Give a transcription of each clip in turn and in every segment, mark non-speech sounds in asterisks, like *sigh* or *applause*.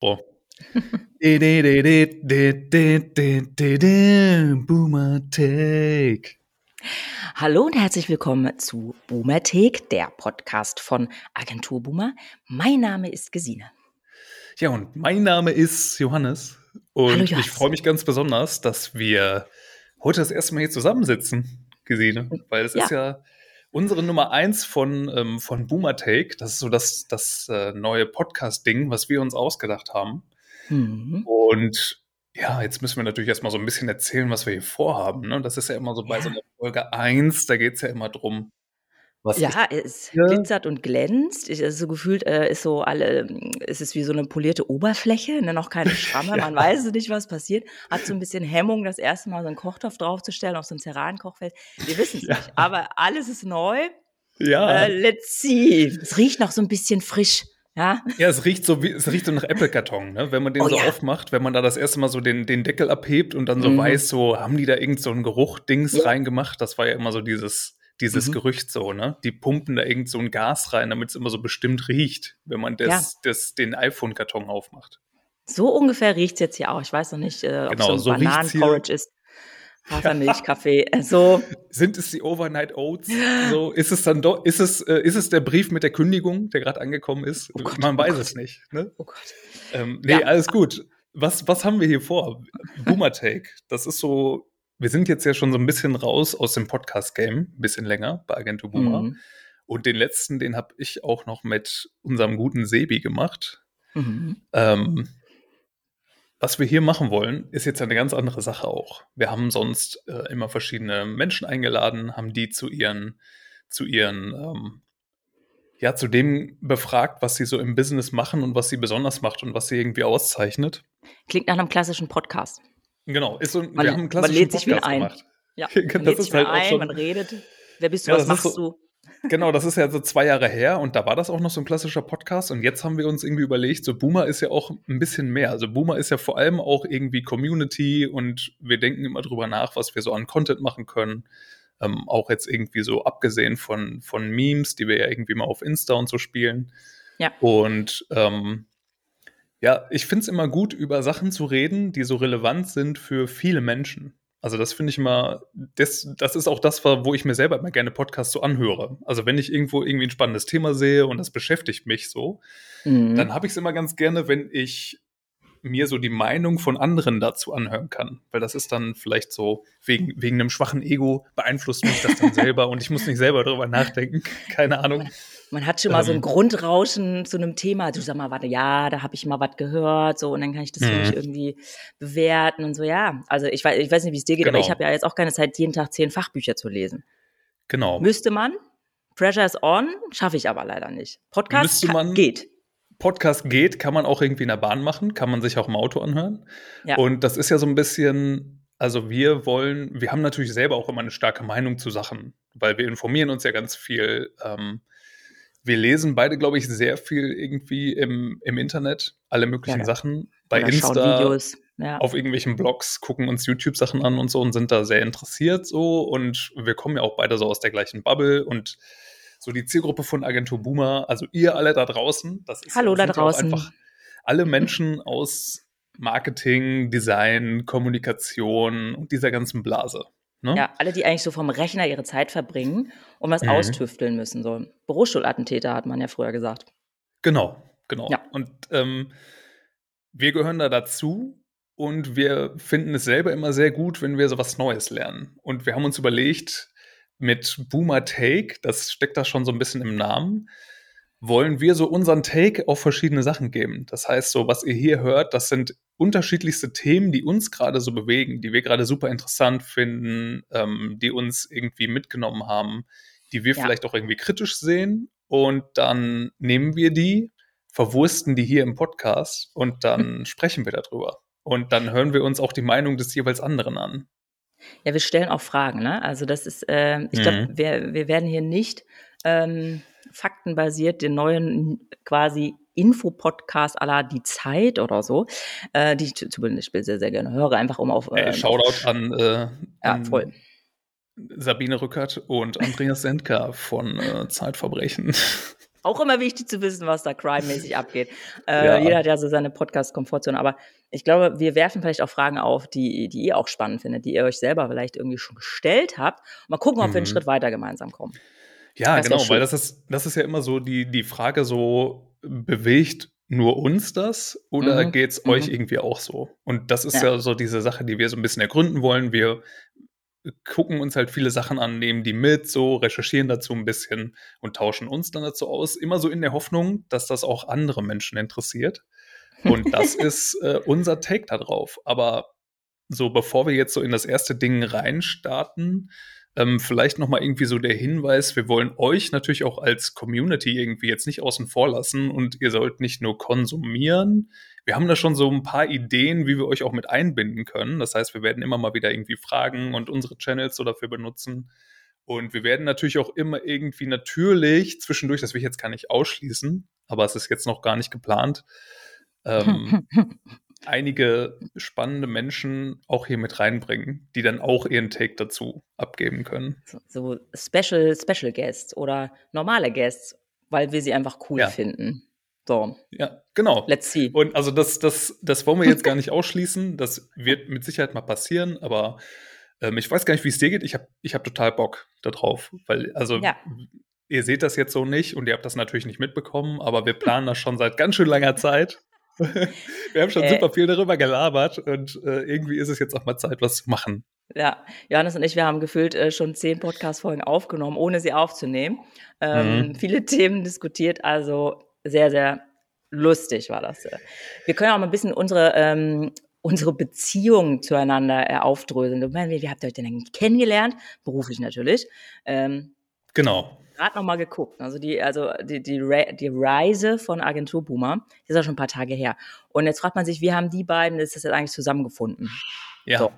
Oh. Boomer Take. Hallo und herzlich willkommen zu Boomer Take, der Podcast von Agentur Boomer. Mein Name ist Gesine. Ja, und mein Name ist Johannes. Und Hallo, Johannes. ich freue mich ganz besonders, dass wir heute das erste Mal hier zusammensitzen, Gesine. Weil es ja. ist ja unsere Nummer eins von, ähm, von Boomer Take. Das ist so das, das äh, neue Podcast-Ding, was wir uns ausgedacht haben. Mhm. Und ja, jetzt müssen wir natürlich erstmal so ein bisschen erzählen, was wir hier vorhaben. Ne? Das ist ja immer so bei so einer Folge 1, da geht es ja immer drum, was ja, es hier? glitzert und glänzt. Ich, also so gefühlt äh, ist so alle, ist es wie so eine polierte Oberfläche, ne, noch keine *laughs* Schramme, ja. man weiß nicht, was passiert. Hat so ein bisschen Hemmung, das erste Mal so einen Kochtopf draufzustellen auf so ein Ceran-Kochfeld. Wir wissen es ja. nicht, aber alles ist neu. Ja. Äh, let's see. Es riecht noch so ein bisschen frisch. Ja. ja, es riecht so wie, es riecht so nach Apple-Karton, ne? Wenn man den oh, so ja. aufmacht, wenn man da das erste Mal so den, den Deckel abhebt und dann so mhm. weiß, so haben die da irgend so ein Geruch-Dings ja. reingemacht. Das war ja immer so dieses, dieses mhm. Gerücht so, ne? Die pumpen da irgend so ein Gas rein, damit es immer so bestimmt riecht, wenn man das, ja. das, den iPhone-Karton aufmacht. So ungefähr riecht es jetzt hier auch. Ich weiß noch nicht, äh, ob genau, so ein so Bananenporridge ist. Hafermilch, *laughs* Kaffee. So. Sind es die Overnight Oats? *gasps* So, ist es dann doch, ist es, äh, ist es der Brief mit der Kündigung, der gerade angekommen ist? Oh Gott, Man oh weiß Gott. es nicht. Ne? Oh Gott. Ähm, nee, ja. alles gut. Was, was haben wir hier vor? Boomer Take. Das ist so wir sind jetzt ja schon so ein bisschen raus aus dem Podcast-Game, ein bisschen länger bei Agentur Boomer. Mhm. Und den letzten, den habe ich auch noch mit unserem guten Sebi gemacht. Mhm. Ähm, was wir hier machen wollen, ist jetzt eine ganz andere Sache auch. Wir haben sonst äh, immer verschiedene Menschen eingeladen, haben die zu ihren, zu ihren, ähm, ja, zu dem befragt, was sie so im Business machen und was sie besonders macht und was sie irgendwie auszeichnet. Klingt nach einem klassischen Podcast. Genau, ist so, man, wir haben einen klassischen man lädt sich Podcast ein. gemacht. Ja, *laughs* man das ist halt ein, schon, man redet. Wer bist du, ja, was machst so, du? Genau, das *laughs* ist ja so zwei Jahre her und da war das auch noch so ein klassischer Podcast und jetzt haben wir uns irgendwie überlegt, so Boomer ist ja auch ein bisschen mehr. Also Boomer ist ja vor allem auch irgendwie Community und wir denken immer drüber nach, was wir so an Content machen können. Ähm, auch jetzt irgendwie so abgesehen von, von Memes, die wir ja irgendwie mal auf Insta und so spielen. Ja. Und ähm, ja, ich finde es immer gut, über Sachen zu reden, die so relevant sind für viele Menschen. Also das finde ich immer, das, das ist auch das, wo ich mir selber immer gerne Podcasts so anhöre. Also wenn ich irgendwo irgendwie ein spannendes Thema sehe und das beschäftigt mich so, mhm. dann habe ich es immer ganz gerne, wenn ich mir so die Meinung von anderen dazu anhören kann. Weil das ist dann vielleicht so, wegen, wegen einem schwachen Ego beeinflusst mich das dann *laughs* selber und ich muss nicht selber darüber nachdenken. Keine Ahnung. Man hat schon mal ähm, so ein ähm. Grundrauschen zu einem Thema. Du sag mal, warte, ja, da habe ich mal was gehört, so und dann kann ich das für mich mhm. irgendwie bewerten und so. Ja, also ich weiß, ich weiß nicht, wie es dir geht, genau. aber ich habe ja jetzt auch keine Zeit, jeden Tag zehn Fachbücher zu lesen. Genau. Müsste man. Pressure is on, schaffe ich aber leider nicht. Podcast Müsste man, geht. Podcast geht, kann man auch irgendwie in der Bahn machen, kann man sich auch im Auto anhören. Ja. Und das ist ja so ein bisschen, also wir wollen, wir haben natürlich selber auch immer eine starke Meinung zu Sachen, weil wir informieren uns ja ganz viel. Ähm, wir lesen beide, glaube ich, sehr viel irgendwie im, im Internet, alle möglichen ja, Sachen. Bei Insta, ja. auf irgendwelchen Blogs, gucken uns YouTube-Sachen an und so und sind da sehr interessiert so. Und wir kommen ja auch beide so aus der gleichen Bubble und so die Zielgruppe von Agentur Boomer, also ihr alle da draußen, das ist Hallo da draußen. einfach alle Menschen aus Marketing, Design, Kommunikation und dieser ganzen Blase. Ne? Ja, alle, die eigentlich so vom Rechner ihre Zeit verbringen und was mhm. austüfteln müssen. So Bürostuhlattentäter hat man ja früher gesagt. Genau, genau. Ja. Und ähm, wir gehören da dazu und wir finden es selber immer sehr gut, wenn wir so was Neues lernen. Und wir haben uns überlegt, mit Boomer Take, das steckt da schon so ein bisschen im Namen, wollen wir so unseren Take auf verschiedene Sachen geben. Das heißt, so was ihr hier hört, das sind unterschiedlichste Themen, die uns gerade so bewegen, die wir gerade super interessant finden, ähm, die uns irgendwie mitgenommen haben, die wir ja. vielleicht auch irgendwie kritisch sehen. Und dann nehmen wir die, verwursten die hier im Podcast und dann *laughs* sprechen wir darüber. Und dann hören wir uns auch die Meinung des jeweils anderen an. Ja, wir stellen auch Fragen, ne? Also das ist, äh, ich glaube, mhm. wir, wir werden hier nicht ähm, faktenbasiert den neuen quasi Infopodcast aller die Zeit oder so, äh, die ich zum Beispiel sehr, sehr gerne höre, einfach um auf. Äh, hey, Shoutout an, äh, ja, voll. Sabine Rückert und Andreas Sendka von äh, Zeitverbrechen. *laughs* Auch immer wichtig zu wissen, was da crime-mäßig abgeht. Äh, ja. Jeder hat ja so seine Podcast-Komfortzone, aber ich glaube, wir werfen vielleicht auch Fragen auf, die, die ihr auch spannend findet, die ihr euch selber vielleicht irgendwie schon gestellt habt. Mal gucken, ob mhm. wir einen mhm. Schritt weiter gemeinsam kommen. Ja, das genau, weil das ist, das ist ja immer so die, die Frage so, bewegt nur uns das oder mhm. geht es mhm. euch irgendwie auch so? Und das ist ja. ja so diese Sache, die wir so ein bisschen ergründen wollen. Wir gucken uns halt viele Sachen an, nehmen die mit, so recherchieren dazu ein bisschen und tauschen uns dann dazu aus. Immer so in der Hoffnung, dass das auch andere Menschen interessiert. Und das *laughs* ist äh, unser Take darauf. Aber so bevor wir jetzt so in das erste Ding reinstarten, ähm, vielleicht nochmal irgendwie so der Hinweis, wir wollen euch natürlich auch als Community irgendwie jetzt nicht außen vor lassen und ihr sollt nicht nur konsumieren. Wir haben da schon so ein paar Ideen, wie wir euch auch mit einbinden können. Das heißt, wir werden immer mal wieder irgendwie fragen und unsere Channels so dafür benutzen. Und wir werden natürlich auch immer irgendwie natürlich zwischendurch, das will ich jetzt gar nicht ausschließen, aber es ist jetzt noch gar nicht geplant, ähm, *laughs* einige spannende Menschen auch hier mit reinbringen, die dann auch ihren Take dazu abgeben können. So, so Special, Special Guests oder normale Guests, weil wir sie einfach cool ja. finden. So. Ja, genau. Let's see. Und also das, das, das wollen wir jetzt gar nicht *laughs* ausschließen. Das wird mit Sicherheit mal passieren, aber ähm, ich weiß gar nicht, wie es dir geht. Ich habe ich hab total Bock darauf. Weil, also ja. ihr seht das jetzt so nicht und ihr habt das natürlich nicht mitbekommen, aber wir planen das schon seit ganz schön langer Zeit. *laughs* Wir haben schon äh, super viel darüber gelabert und äh, irgendwie ist es jetzt auch mal Zeit, was zu machen. Ja, Johannes und ich, wir haben gefühlt äh, schon zehn Podcast-Folgen aufgenommen, ohne sie aufzunehmen. Ähm, mhm. Viele *laughs* Themen diskutiert, also sehr, sehr lustig war das. Wir können auch mal ein bisschen unsere, ähm, unsere Beziehung zueinander äh, aufdröseln. Wie, wie habt ihr euch denn eigentlich kennengelernt? Beruflich natürlich. Ähm, genau gerade noch mal geguckt. Also die, also die, die, die Reise von Agentur Boomer, ist ja schon ein paar Tage her. Und jetzt fragt man sich, wie haben die beiden ist das jetzt eigentlich zusammengefunden? Ja. So.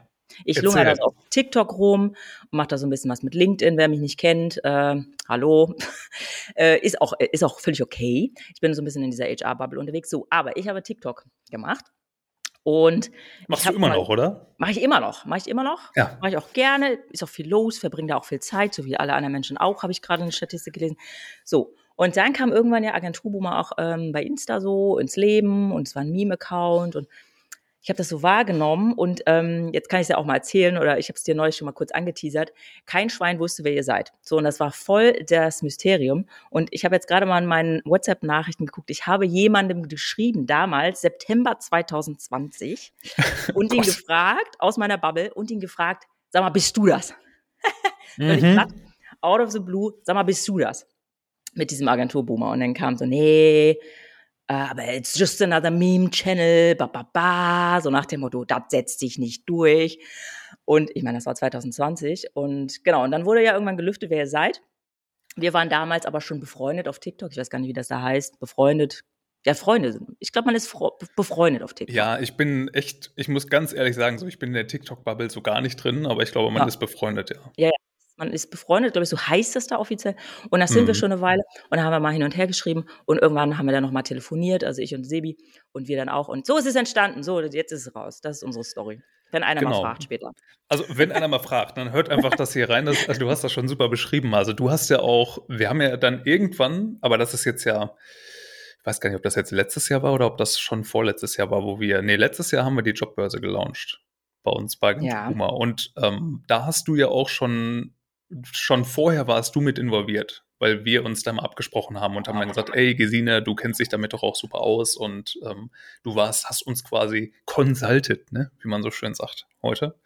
Ich lungere das auf TikTok rum und mache da so ein bisschen was mit LinkedIn, wer mich nicht kennt. Äh, hallo. *laughs* äh, ist, auch, ist auch völlig okay. Ich bin so ein bisschen in dieser HR-Bubble unterwegs. So, aber ich habe TikTok gemacht und Machst du immer mal, noch, oder? Mache ich immer noch. Mache ich immer noch. Ja. Mache ich auch gerne. Ist auch viel los, verbringe da auch viel Zeit, so wie alle anderen Menschen auch, habe ich gerade eine Statistik gelesen. So. Und dann kam irgendwann der Agenturboomer auch ähm, bei Insta so ins Leben und es war ein Meme-Account und ich habe das so wahrgenommen und ähm, jetzt kann ich es ja auch mal erzählen oder ich habe es dir neulich schon mal kurz angeteasert. Kein Schwein wusste, wer ihr seid. So, und das war voll das Mysterium. Und ich habe jetzt gerade mal in meinen WhatsApp-Nachrichten geguckt. Ich habe jemandem geschrieben, damals, September 2020, *laughs* und ihn gefragt, aus meiner Bubble, und ihn gefragt, sag mal, bist du das? *laughs* mhm. platt, out of the blue, sag mal, bist du das? Mit diesem Agenturboomer. Und dann kam so, nee, aber it's just another meme channel, ba, ba, ba, so nach dem Motto, das setzt sich nicht durch. Und ich meine, das war 2020 und genau, und dann wurde ja irgendwann gelüftet, wer ihr seid. Wir waren damals aber schon befreundet auf TikTok, ich weiß gar nicht, wie das da heißt, befreundet, ja, Freunde sind. Ich glaube, man ist befreundet auf TikTok. Ja, ich bin echt, ich muss ganz ehrlich sagen, so ich bin in der TikTok-Bubble so gar nicht drin, aber ich glaube, man ja. ist befreundet, ja. Ja, ja, man ist befreundet, glaube ich, so heißt das da offiziell. Und das sind mhm. wir schon eine Weile. Und da haben wir mal hin und her geschrieben. Und irgendwann haben wir dann nochmal telefoniert, also ich und Sebi und wir dann auch. Und so ist es entstanden. So, jetzt ist es raus. Das ist unsere Story. Wenn einer genau. mal fragt später. Also, wenn einer mal fragt, dann hört einfach das hier rein. Das, also, du hast das schon super beschrieben. Also, du hast ja auch, wir haben ja dann irgendwann, aber das ist jetzt ja, ich weiß gar nicht, ob das jetzt letztes Jahr war oder ob das schon vorletztes Jahr war, wo wir, nee, letztes Jahr haben wir die Jobbörse gelauncht bei uns bei ja. Und ähm, da hast du ja auch schon schon vorher warst du mit involviert, weil wir uns da mal abgesprochen haben und haben dann gesagt, ey Gesine, du kennst dich damit doch auch super aus und ähm, du warst, hast uns quasi consulted, ne, wie man so schön sagt heute.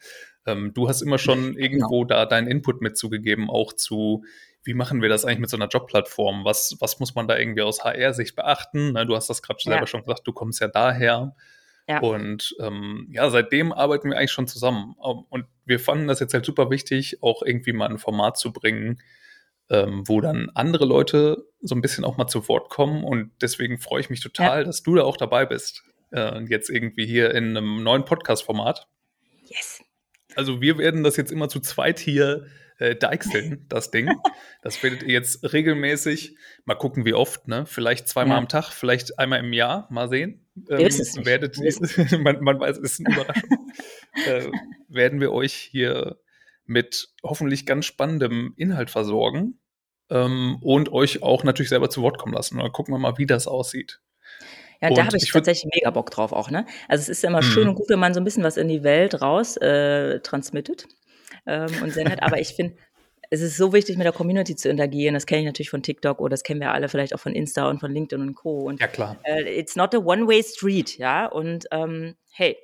Ähm, du hast immer schon *laughs* irgendwo genau. da deinen Input mitzugegeben, auch zu, wie machen wir das eigentlich mit so einer Jobplattform? Was, was muss man da irgendwie aus HR-Sicht beachten? Ne, du hast das gerade ja. selber schon gesagt, du kommst ja daher. Ja. Und ähm, ja, seitdem arbeiten wir eigentlich schon zusammen. Ähm, und wir fanden das jetzt halt super wichtig, auch irgendwie mal ein Format zu bringen, ähm, wo dann andere Leute so ein bisschen auch mal zu Wort kommen. Und deswegen freue ich mich total, ja. dass du da auch dabei bist. Äh, jetzt irgendwie hier in einem neuen Podcast-Format. Yes. Also wir werden das jetzt immer zu zweit hier äh, deichseln, *laughs* das Ding. Das werdet ihr jetzt regelmäßig, mal gucken, wie oft, ne? Vielleicht zweimal ja. am Tag, vielleicht einmal im Jahr, mal sehen. Ähm, wir es nicht. Werdet, *laughs* man, man, weiß, es ist eine Überraschung. *laughs* äh, werden wir euch hier mit hoffentlich ganz spannendem Inhalt versorgen. ähm, und euch auch natürlich selber zu Wort kommen lassen. Und dann gucken wir mal, wie das aussieht. Ja, und da habe ich, ich tatsächlich mega Bock drauf auch, ne? Also es ist ja immer mhm. schön und gut, wenn man so ein bisschen was in die Welt raus äh, transmittet ähm, und sendet. Aber ich finde, es ist so wichtig, mit der Community zu interagieren. Das kenne ich natürlich von TikTok oder das kennen wir alle vielleicht auch von Insta und von LinkedIn und Co. Und, ja, klar. Äh, it's not a one-way street, ja. Und ähm, hey,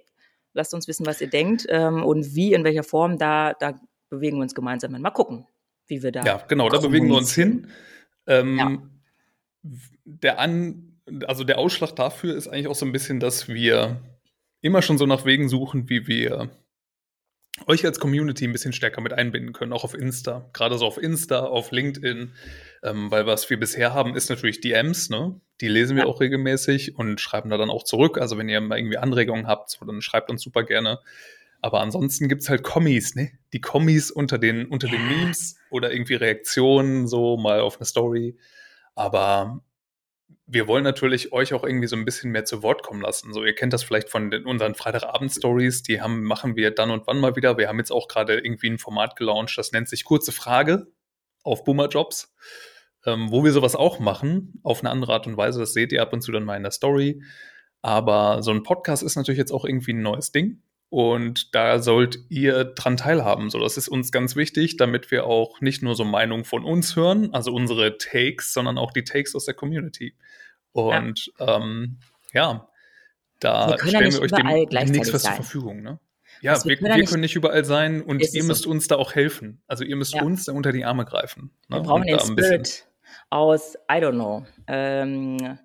lasst uns wissen, was ihr denkt ähm, und wie, in welcher Form, da, da bewegen wir uns gemeinsam hin. Mal gucken, wie wir da. Ja, genau, da bewegen wir uns hin. Ähm, ja. Der An, also der Ausschlag dafür ist eigentlich auch so ein bisschen, dass wir immer schon so nach Wegen suchen, wie wir euch als Community ein bisschen stärker mit einbinden können, auch auf Insta. Gerade so auf Insta, auf LinkedIn. Ähm, weil was wir bisher haben, ist natürlich DMs, ne? Die lesen wir ja. auch regelmäßig und schreiben da dann auch zurück. Also wenn ihr mal irgendwie Anregungen habt, so, dann schreibt uns super gerne. Aber ansonsten gibt es halt Kommis, ne? Die Kommis unter den, unter ja. den Memes oder irgendwie Reaktionen, so mal auf eine Story. Aber wir wollen natürlich euch auch irgendwie so ein bisschen mehr zu Wort kommen lassen. So, ihr kennt das vielleicht von den, unseren Freitagabend-Stories, die haben, machen wir dann und wann mal wieder. Wir haben jetzt auch gerade irgendwie ein Format gelauncht, das nennt sich Kurze Frage auf Boomer Jobs, ähm, wo wir sowas auch machen, auf eine andere Art und Weise. Das seht ihr ab und zu dann mal in der Story. Aber so ein Podcast ist natürlich jetzt auch irgendwie ein neues Ding. Und da sollt ihr dran teilhaben. So, das ist uns ganz wichtig, damit wir auch nicht nur so Meinungen von uns hören, also unsere Takes, sondern auch die Takes aus der Community. Und ja, ähm, ja da stellen wir euch demnächst was zur Verfügung. Ne? Ja, also wir, wir, können, wir können, nicht überall sein und ihr müsst so. uns da auch helfen. Also ihr müsst ja. uns da unter die Arme greifen. Ne? Wir brauchen den Spirit aus, I don't know, ähm,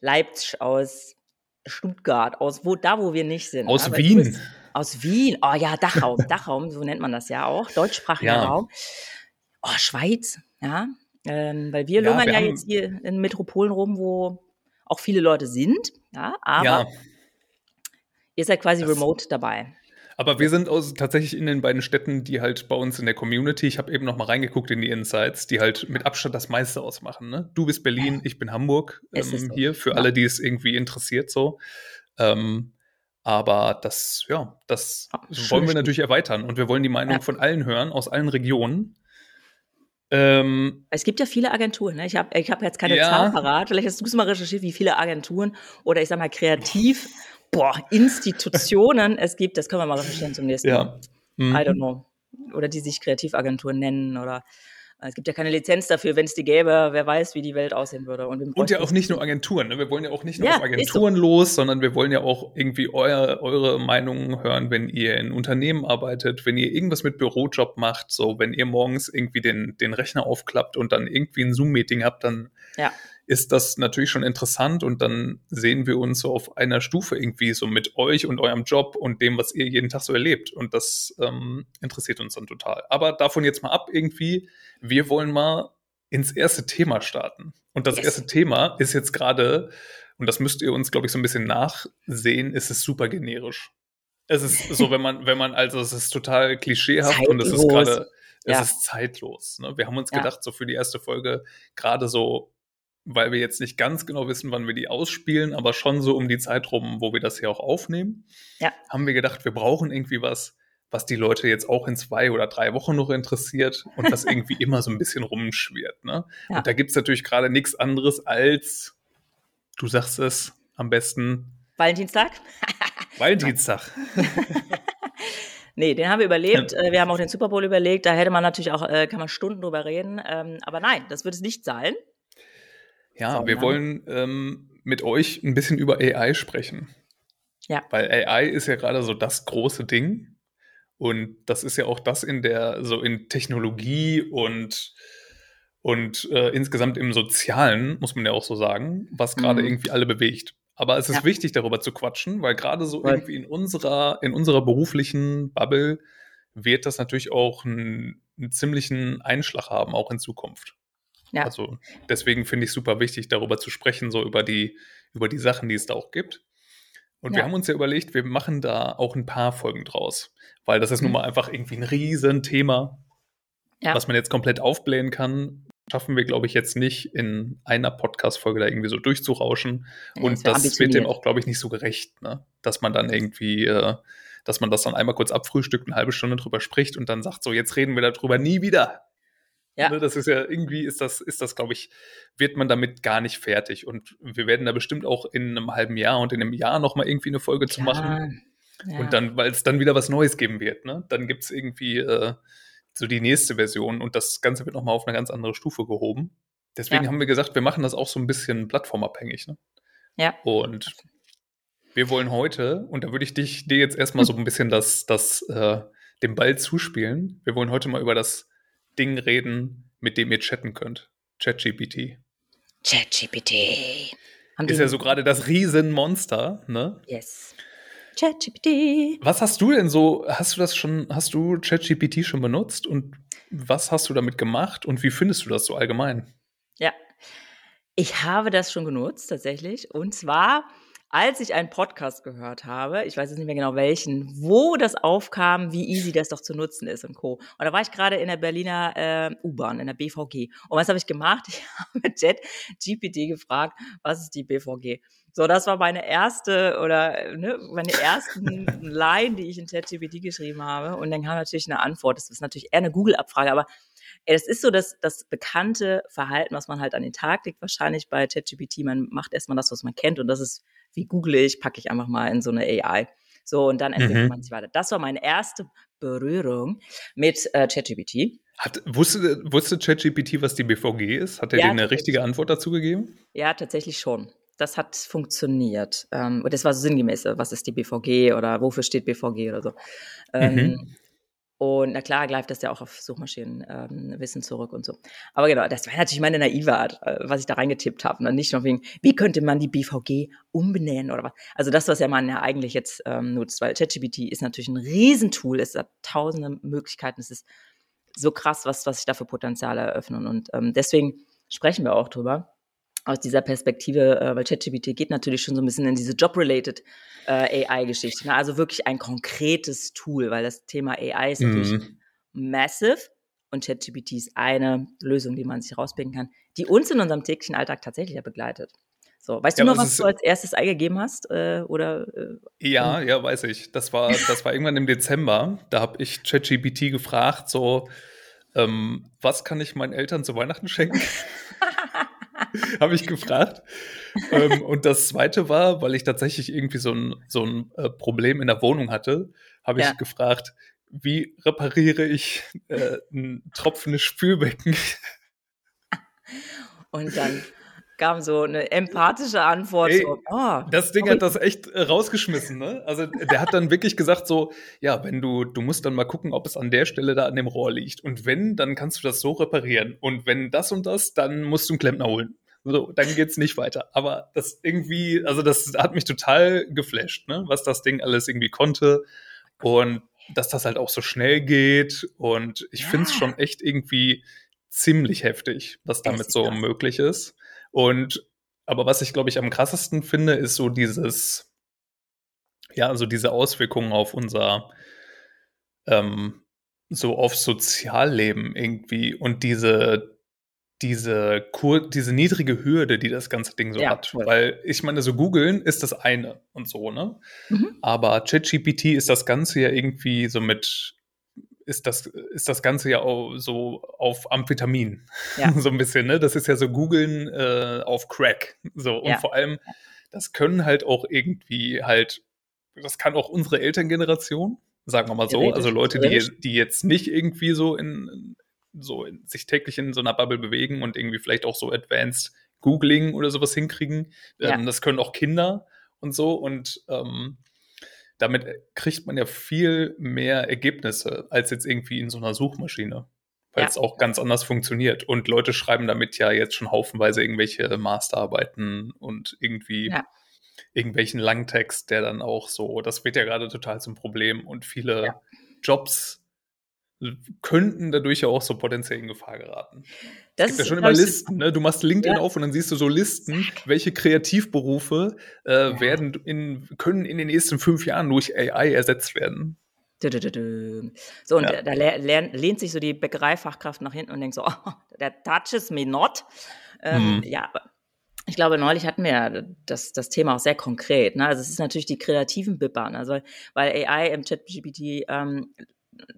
Leipzig, aus Stuttgart, aus wo, da wo wir nicht sind. Aus Aber Wien. Bist, aus Wien. Oh ja, Dachraum, *laughs* Dachraum, so nennt man das ja auch. Deutschsprachiger ja. Raum. Oh, Schweiz, ja. Ähm, weil wir ja, lungern wir ja jetzt hier in Metropolen rum, wo auch viele Leute sind, ja, aber ja. ihr seid quasi das, remote dabei. Aber wir sind aus, tatsächlich in den beiden Städten, die halt bei uns in der Community, ich habe eben noch mal reingeguckt in die Insights, die halt mit Abstand das meiste ausmachen. Ne? Du bist Berlin, ich bin Hamburg ähm, so. hier, für ja. alle, die es irgendwie interessiert so. Ähm, aber das, ja, das Ach, wollen wir natürlich erweitern und wir wollen die Meinung ja. von allen hören, aus allen Regionen. Ähm, es gibt ja viele Agenturen. Ne? Ich habe ich hab jetzt keine ja. Zahl parat. Vielleicht hast du es mal recherchiert, wie viele Agenturen oder ich sag mal kreativ boah, Institutionen es gibt, das können wir mal recherchieren zum nächsten Mal. Mhm. I don't know. Oder die sich Kreativagenturen nennen oder es gibt ja keine Lizenz dafür, wenn es die gäbe, wer weiß, wie die Welt aussehen würde. Und, und ja auch nicht nur Agenturen. Ne? Wir wollen ja auch nicht nur ja, auf Agenturen so. los, sondern wir wollen ja auch irgendwie euer, eure Meinungen hören, wenn ihr in Unternehmen arbeitet, wenn ihr irgendwas mit Bürojob macht, so wenn ihr morgens irgendwie den, den Rechner aufklappt und dann irgendwie ein Zoom-Meeting habt, dann ja ist das natürlich schon interessant und dann sehen wir uns so auf einer Stufe irgendwie so mit euch und eurem Job und dem, was ihr jeden Tag so erlebt. Und das ähm, interessiert uns dann total. Aber davon jetzt mal ab irgendwie, wir wollen mal ins erste Thema starten. Und das yes. erste Thema ist jetzt gerade, und das müsst ihr uns, glaube ich, so ein bisschen nachsehen, ist es super generisch. Es ist so, wenn man, wenn man, also es ist total klischeehaft zeitlos. und es ist gerade, es ja. ist zeitlos. Ne? Wir haben uns ja. gedacht, so für die erste Folge, gerade so weil wir jetzt nicht ganz genau wissen, wann wir die ausspielen, aber schon so um die Zeit rum, wo wir das hier auch aufnehmen, ja. haben wir gedacht, wir brauchen irgendwie was, was die Leute jetzt auch in zwei oder drei Wochen noch interessiert und das *laughs* irgendwie immer so ein bisschen rumschwirrt. Ne? Ja. Und da gibt es natürlich gerade nichts anderes als, du sagst es am besten. Valentinstag? *laughs* Valentinstag. *laughs* Nee, den haben wir überlebt. Ja. Wir haben auch den Super Bowl überlegt. Da hätte man natürlich auch, äh, kann man Stunden drüber reden. Ähm, aber nein, das wird es nicht sein. Ja, so, wir wollen ähm, mit euch ein bisschen über AI sprechen. Ja. Weil AI ist ja gerade so das große Ding. Und das ist ja auch das in der, so in Technologie und, und äh, insgesamt im Sozialen, muss man ja auch so sagen, was gerade mhm. irgendwie alle bewegt. Aber es ist ja. wichtig, darüber zu quatschen, weil gerade so weil irgendwie in unserer, in unserer beruflichen Bubble wird das natürlich auch einen, einen ziemlichen Einschlag haben, auch in Zukunft. Ja. Also deswegen finde ich super wichtig, darüber zu sprechen, so über die, über die Sachen, die es da auch gibt. Und ja. wir haben uns ja überlegt, wir machen da auch ein paar Folgen draus, weil das ist mhm. nun mal einfach irgendwie ein Riesenthema, ja. was man jetzt komplett aufblähen kann. Schaffen wir, glaube ich, jetzt nicht in einer Podcast-Folge da irgendwie so durchzurauschen. Ja, und das, das wird dem auch, glaube ich, nicht so gerecht, ne? dass man dann irgendwie, äh, dass man das dann einmal kurz abfrühstückt, eine halbe Stunde drüber spricht und dann sagt, so, jetzt reden wir darüber nie wieder. Ja. Ne, das ist ja irgendwie, ist das, ist das, glaube ich, wird man damit gar nicht fertig. Und wir werden da bestimmt auch in einem halben Jahr und in einem Jahr nochmal irgendwie eine Folge Klar. zu machen. Ja. Und dann, weil es dann wieder was Neues geben wird, ne? Dann gibt es irgendwie äh, so die nächste Version und das Ganze wird nochmal auf eine ganz andere Stufe gehoben. Deswegen ja. haben wir gesagt, wir machen das auch so ein bisschen plattformabhängig, ne? Ja. Und wir wollen heute, und da würde ich dich, dir jetzt erstmal so ein bisschen das, das, äh, den Ball zuspielen. Wir wollen heute mal über das Ding reden, mit dem ihr chatten könnt. ChatGPT. ChatGPT. Ist ja so gerade das Riesenmonster, ne? Yes. ChatGPT. Was hast du denn so, hast du das schon, hast du ChatGPT schon benutzt und was hast du damit gemacht und wie findest du das so allgemein? Ja, ich habe das schon genutzt tatsächlich und zwar als ich einen Podcast gehört habe, ich weiß jetzt nicht mehr genau welchen, wo das aufkam, wie easy das doch zu nutzen ist und Co. Und da war ich gerade in der Berliner äh, U-Bahn, in der BVG. Und was habe ich gemacht? *laughs* Ich habe mit Jet GPT gefragt, was ist die BVG? So, das war meine erste oder ne, meine ersten *laughs* Line, die ich in ChatGPT geschrieben habe. Und dann kam natürlich eine Antwort. Das ist natürlich eher eine Google-Abfrage, aber es ist so das, das bekannte Verhalten, was man halt an den Tag legt, wahrscheinlich bei ChatGPT. Man macht erstmal das, was man kennt und das ist wie google ich, packe ich einfach mal in so eine AI. So, und dann entwickelt mhm. man sich weiter. Das war meine erste Berührung mit äh, ChatGPT. Hat, wusste, wusste ChatGPT, was die BVG ist? Hat er ja, dir eine richtige Antwort dazu gegeben? Ja, tatsächlich schon. Das hat funktioniert. Ähm, und das war so sinngemäß, was ist die BVG oder wofür steht BVG oder so. Ähm, mhm. Und na klar greift das ja auch auf Suchmaschinenwissen ähm, zurück und so. Aber genau, das war natürlich meine naive Art, äh, was ich da reingetippt habe. Und ne? nicht nur wegen, wie könnte man die BVG umbenennen oder was. Also das, was ja man ja eigentlich jetzt ähm, nutzt, weil ChatGPT ist natürlich ein Riesentool, es hat tausende Möglichkeiten, es ist so krass, was, was sich da für Potenziale eröffnen. Und ähm, deswegen sprechen wir auch drüber aus dieser Perspektive, äh, weil ChatGPT geht natürlich schon so ein bisschen in diese Job-related äh, AI-Geschichte. Ne? Also wirklich ein konkretes Tool, weil das Thema AI ist natürlich mhm. massive und ChatGPT ist eine Lösung, die man sich rauspicken kann, die uns in unserem täglichen Alltag tatsächlich ja begleitet. So, weißt ja, du noch, was du als erstes eingegeben hast? Äh, oder, äh, ja, ja, weiß ich. Das war, *laughs* das war irgendwann im Dezember. Da habe ich ChatGPT gefragt, so, ähm, was kann ich meinen Eltern zu Weihnachten schenken? *laughs* *laughs* habe ich gefragt. ähm, und das zweite war, weil ich tatsächlich irgendwie so ein, so ein äh, Problem in der Wohnung hatte, habe ich ja. gefragt, wie repariere ich äh, ein tropfendes Spülbecken? *laughs* Und dann kam so eine empathische Antwort. Ey, so, oh, das Ding hat das echt äh, rausgeschmissen, ne? Also der hat dann wirklich gesagt so, ja, wenn du, du musst dann mal gucken, ob es an der Stelle da an dem Rohr liegt. Und wenn, dann kannst du das so reparieren. Und wenn das und das, dann musst du einen Klempner holen. So, dann geht's nicht weiter. Aber das irgendwie, also das hat mich total geflasht, ne? was das Ding alles irgendwie konnte. Und dass das halt auch so schnell geht. Und ich ja. finde es schon echt irgendwie ziemlich heftig, was damit so krass. möglich ist. Und aber was ich, glaube ich, am krassesten finde, ist so dieses, ja, also diese Auswirkungen auf unser, ähm, so auf Sozialleben irgendwie und diese, diese, Kur diese niedrige Hürde, die das ganze Ding so ja, hat. Cool. Weil ich meine, so googeln ist das eine und so, ne? Mhm. Aber ChatGPT ist das Ganze ja irgendwie so mit, ist das, ist das Ganze ja auch so auf Amphetamin. Ja. *laughs* so ein bisschen, ne? Das ist ja so googeln äh, auf Crack. So, und ja. vor allem, das können halt auch irgendwie halt, das kann auch unsere Elterngeneration, sagen wir mal so, also Leute, die, die jetzt nicht irgendwie so in, so in, sich täglich in so einer Bubble bewegen und irgendwie vielleicht auch so Advanced Googling oder sowas hinkriegen. Ja. Ähm, das können auch Kinder und so. Und ähm, damit kriegt man ja viel mehr Ergebnisse als jetzt irgendwie in so einer Suchmaschine, weil ja. es auch ganz anders funktioniert. Und Leute schreiben damit ja jetzt schon haufenweise irgendwelche Masterarbeiten und irgendwie ja. irgendwelchen Langtext, der dann auch so, das wird ja gerade total zum Problem und viele. Jobs könnten dadurch ja auch so potenziell in Gefahr geraten. Das es gibt ja schon immer Listen. Ne? Du machst LinkedIn ja. auf und dann siehst du so Listen, welche Kreativberufe äh, ja. werden in, können in den nächsten fünf Jahren durch AI ersetzt werden. So, und ja. da lehnt sich so die Bäckereifachkraft nach hinten und denkt so, *laughs* oh, der touches me not. Ähm, hm. Ja, ich glaube, neulich hatten wir ja das, das Thema auch sehr konkret. Ne? Also es ist natürlich die kreativen Bippern, also weil AI im ChatGPT ähm,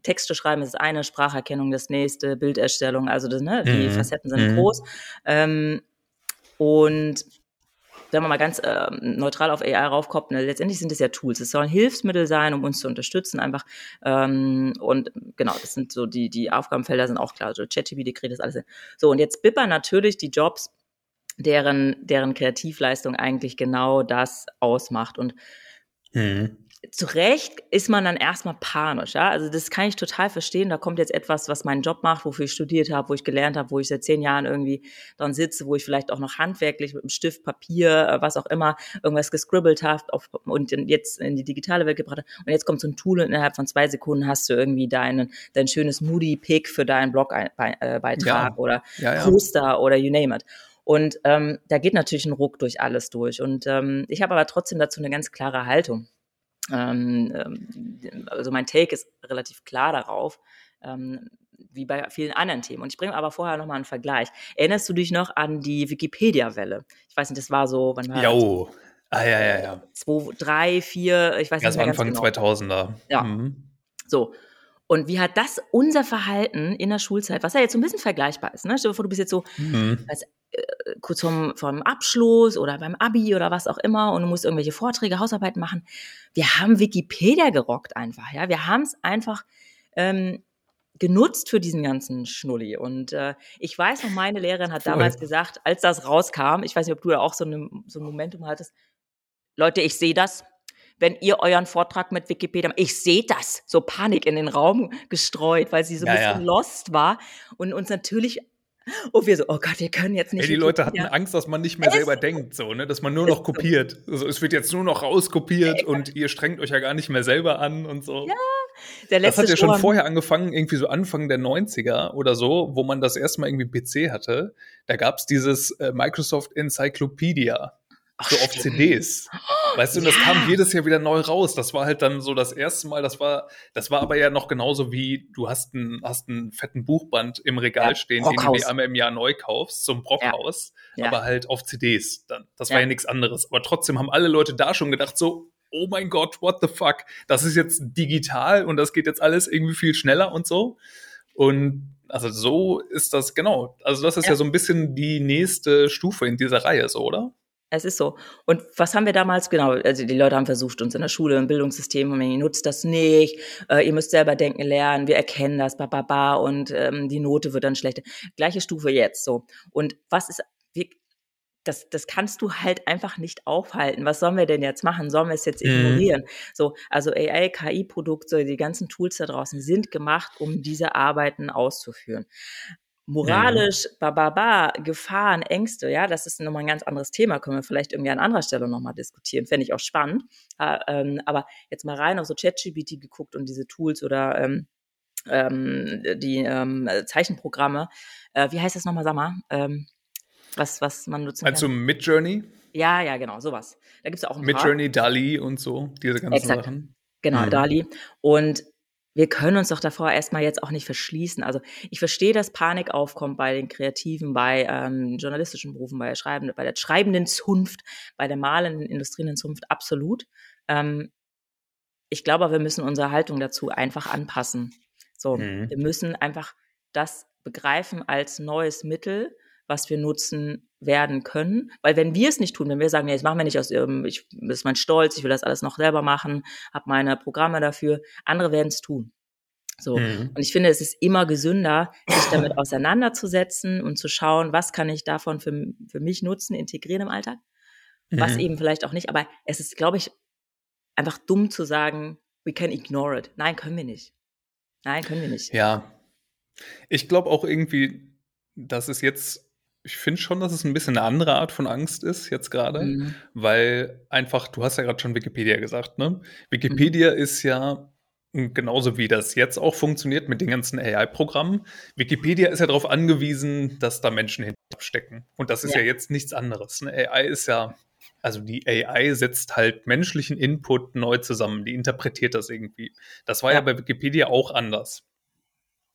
Texte schreiben ist eine, Spracherkennung das nächste, Bilderstellung, also das, ne, die mhm. Facetten sind mhm. groß. Ähm, und wenn man mal ganz äh, neutral auf AI raufkommt, ne, letztendlich sind es ja Tools. Es sollen Hilfsmittel sein, um uns zu unterstützen, einfach. Ähm, und genau, das sind so die, die Aufgabenfelder sind auch klar. So ChatGPT kriegt das alles hin. So, und jetzt bippern natürlich die Jobs, deren, deren Kreativleistung eigentlich genau das ausmacht. Und mhm zu Recht ist man dann erstmal panisch. Ja? Also das kann ich total verstehen. Da kommt jetzt etwas, was meinen Job macht, wofür ich studiert habe, wo ich gelernt habe, wo ich seit zehn Jahren irgendwie dran sitze, wo ich vielleicht auch noch handwerklich mit einem Stift, Papier, äh, was auch immer, irgendwas gescribbelt habe und jetzt in die digitale Welt gebracht habe. Und jetzt kommt so ein Tool und innerhalb von zwei Sekunden hast du irgendwie deinen, dein schönes Moody-Pick für deinen Blogbeitrag ja. oder ja, ja. Poster oder you name it. Und ähm, da geht natürlich ein Ruck durch alles durch. Und ähm, ich habe aber trotzdem dazu eine ganz klare Haltung. Ähm, ähm, also mein Take ist relativ klar darauf, ähm, wie bei vielen anderen Themen. Und ich bringe aber vorher nochmal einen Vergleich. Erinnerst du dich noch an die Wikipedia-Welle? Ich weiß nicht, das war so, wann war Jo. Ah, ja, ja, ja. Zwei, drei, vier, ich weiß ja, nicht mehr Anfang ganz genau. 2000er. Ja. Mhm. So. Und wie hat das unser Verhalten in der Schulzeit, was ja jetzt so ein bisschen vergleichbar ist, ne? Stell dir vor, du bist jetzt so mhm. als, äh, kurz vorm, vorm Abschluss oder beim Abi oder was auch immer und du musst irgendwelche Vorträge, Hausarbeiten machen. Wir haben Wikipedia gerockt einfach, ja. Wir haben es einfach ähm, genutzt für diesen ganzen Schnulli. Und äh, ich weiß noch, meine Lehrerin hat Voll. damals gesagt, als das rauskam, ich weiß nicht, ob du da auch so, eine, so ein Momentum hattest, Leute, ich sehe das, wenn ihr euren Vortrag mit Wikipedia, ich sehe das, so Panik in den Raum gestreut, weil sie so ein ja, bisschen ja. lost war und uns natürlich und wir so, oh Gott, wir können jetzt nicht. Ey, die Leute hatten Angst, dass man nicht mehr selber denkt, so, ne? dass man nur noch kopiert. Also es wird jetzt nur noch rauskopiert ja, und ihr strengt euch ja gar nicht mehr selber an und so. Ja, der letzte Das hat ja schon vorher angefangen, irgendwie so Anfang der 90er oder so, wo man das erste Mal irgendwie PC hatte. Da gab es dieses äh, Microsoft Encyclopedia. Ach, so auf stimmt. CDs. Weißt du, und das ja. kam jedes Jahr wieder neu raus. Das war halt dann so das erste Mal, das war, das war aber ja noch genauso wie, du hast einen, hast einen fetten Buchband im Regal ja, stehen, Brockhaus. den du dir einmal im Jahr neu kaufst, zum Brockhaus, ja. aber halt auf CDs dann. Das war ja nichts anderes. Aber trotzdem haben alle Leute da schon gedacht, so, oh mein Gott, what the fuck? Das ist jetzt digital und das geht jetzt alles irgendwie viel schneller und so. Und also so ist das, genau. Also das ist ja, ja so ein bisschen die nächste Stufe in dieser Reihe, so, oder? Es ist so. Und was haben wir damals genau? Also die Leute haben versucht, uns in der Schule, im Bildungssystem, und ihr nutzt das nicht, äh, ihr müsst selber denken lernen, wir erkennen das, ba, ba, ba, und ähm, die Note wird dann schlechter. Gleiche Stufe jetzt so. Und was ist, wie, das, das kannst du halt einfach nicht aufhalten. Was sollen wir denn jetzt machen? Sollen wir es jetzt mhm. ignorieren? Mhm. So, also AI, KI-Produkte, die ganzen Tools da draußen sind gemacht, um diese Arbeiten auszuführen moralisch, ba, ba, ba, Gefahren, Ängste, ja, das ist nochmal ein ganz anderes Thema, können wir vielleicht irgendwie an anderer Stelle nochmal diskutieren, fände ich auch spannend. Äh, ähm, aber jetzt mal rein auf so ChatGPT geguckt und diese Tools oder ähm, ähm, die ähm, Zeichenprogramme. Äh, wie heißt das nochmal, sag mal? Ähm, was, was man nutzen also kann. Also Midjourney? Ja, ja, genau, sowas. Da gibt es auch ein Midjourney, Dali und so, diese ganzen Exakt. Sachen. Genau, mhm. Dali. Und wir können uns doch davor erstmal jetzt auch nicht verschließen. Also ich verstehe, dass Panik aufkommt bei den Kreativen, bei ähm, journalistischen Berufen, bei der, Schreibenden, bei der schreibenden Zunft, bei der malenden industriellen Zunft, absolut. Ähm, ich glaube, wir müssen unsere Haltung dazu einfach anpassen. So, mhm. wir müssen einfach das begreifen als neues Mittel, was wir nutzen werden können. Weil wenn wir es nicht tun, wenn wir sagen, nee, das machen wir nicht aus, ähm, ich, das ist mein Stolz, ich will das alles noch selber machen, habe meine Programme dafür, andere werden es tun. So. Mhm. Und ich finde, es ist immer gesünder, sich damit *laughs* auseinanderzusetzen und zu schauen, was kann ich davon für, für mich nutzen, integrieren im Alltag, mhm. was eben vielleicht auch nicht. Aber es ist, glaube ich, einfach dumm zu sagen, we can ignore it. Nein, können wir nicht. Nein, können wir nicht. Ja. Ich glaube auch irgendwie, dass es jetzt ich finde schon, dass es ein bisschen eine andere Art von Angst ist jetzt gerade, mhm. weil einfach, du hast ja gerade schon Wikipedia gesagt, ne? Wikipedia mhm. ist ja genauso wie das jetzt auch funktioniert mit den ganzen AI-Programmen. Wikipedia ist ja darauf angewiesen, dass da Menschen hinterstecken. Und das ist ja, ja jetzt nichts anderes. Ne? AI ist ja, also die AI setzt halt menschlichen Input neu zusammen, die interpretiert das irgendwie. Das war ja, ja bei Wikipedia auch anders.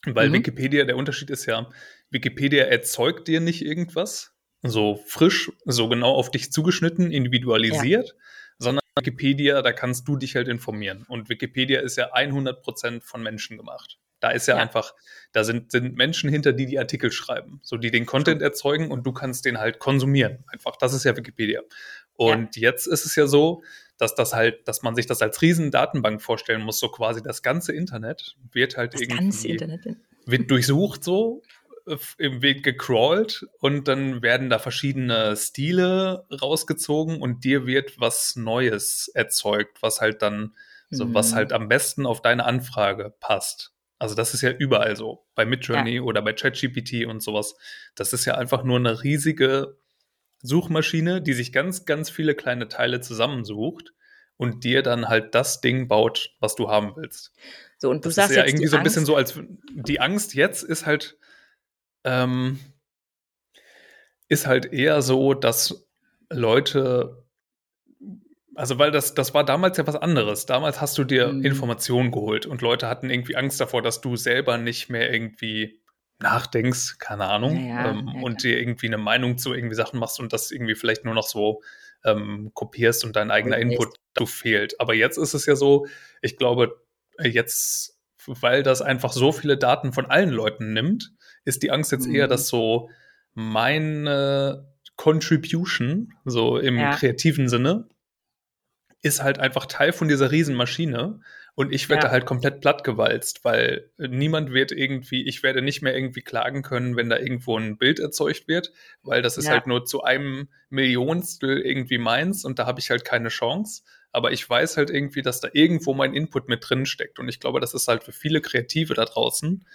Weil mhm. Wikipedia, der Unterschied ist ja, Wikipedia erzeugt dir nicht irgendwas, so frisch, so genau auf dich zugeschnitten, individualisiert, ja. sondern Wikipedia, da kannst du dich halt informieren. Und Wikipedia ist ja 100% von Menschen gemacht. Da ist ja, ja, einfach, da sind, sind Menschen hinter, die die Artikel schreiben, so die den Content erzeugen und du kannst den halt konsumieren. Einfach, das ist ja Wikipedia. Und ja. jetzt ist es ja so, dass das halt, dass man sich das als riesen Datenbank vorstellen muss, so quasi das ganze Internet wird halt das irgendwie ganze Internet. wird durchsucht so im Weg gecrawlt und dann werden da verschiedene Stile rausgezogen und dir wird was Neues erzeugt, was halt dann so mhm. was halt am besten auf deine Anfrage passt. Also das ist ja überall so. Bei Midjourney ja. oder bei ChatGPT und sowas. Das ist ja einfach nur eine riesige Suchmaschine, die sich ganz, ganz viele kleine Teile zusammensucht und dir dann halt das Ding baut, was du haben willst. So, und du das sagst ist ja irgendwie so ein bisschen so, als die Angst jetzt ist halt, ähm, ist halt eher so, dass Leute also, weil das, das war damals ja was anderes. Damals hast du dir mhm. Informationen geholt und Leute hatten irgendwie Angst davor, dass du selber nicht mehr irgendwie nachdenkst, keine Ahnung, ja, ähm, ja, und dir irgendwie eine Meinung zu irgendwie Sachen machst und das irgendwie vielleicht nur noch so ähm, kopierst und dein eigener. Input dazu fehlt. Aber jetzt ist es ja so, ich glaube, jetzt, weil das einfach so viele Daten von allen Leuten nimmt, ist die Angst jetzt mhm. eher, dass so meine Contribution, so im ja. kreativen Sinne, ist halt einfach Teil von dieser Riesenmaschine und ich werde ja. halt komplett plattgewalzt, weil niemand wird irgendwie, ich werde nicht mehr irgendwie klagen können, wenn da irgendwo ein Bild erzeugt wird, weil das ist ja. halt nur zu einem Millionstel irgendwie meins und da habe ich halt keine Chance. Aber ich weiß halt irgendwie, dass da irgendwo mein Input mit drin steckt. Und ich glaube, das ist halt für viele Kreative da draußen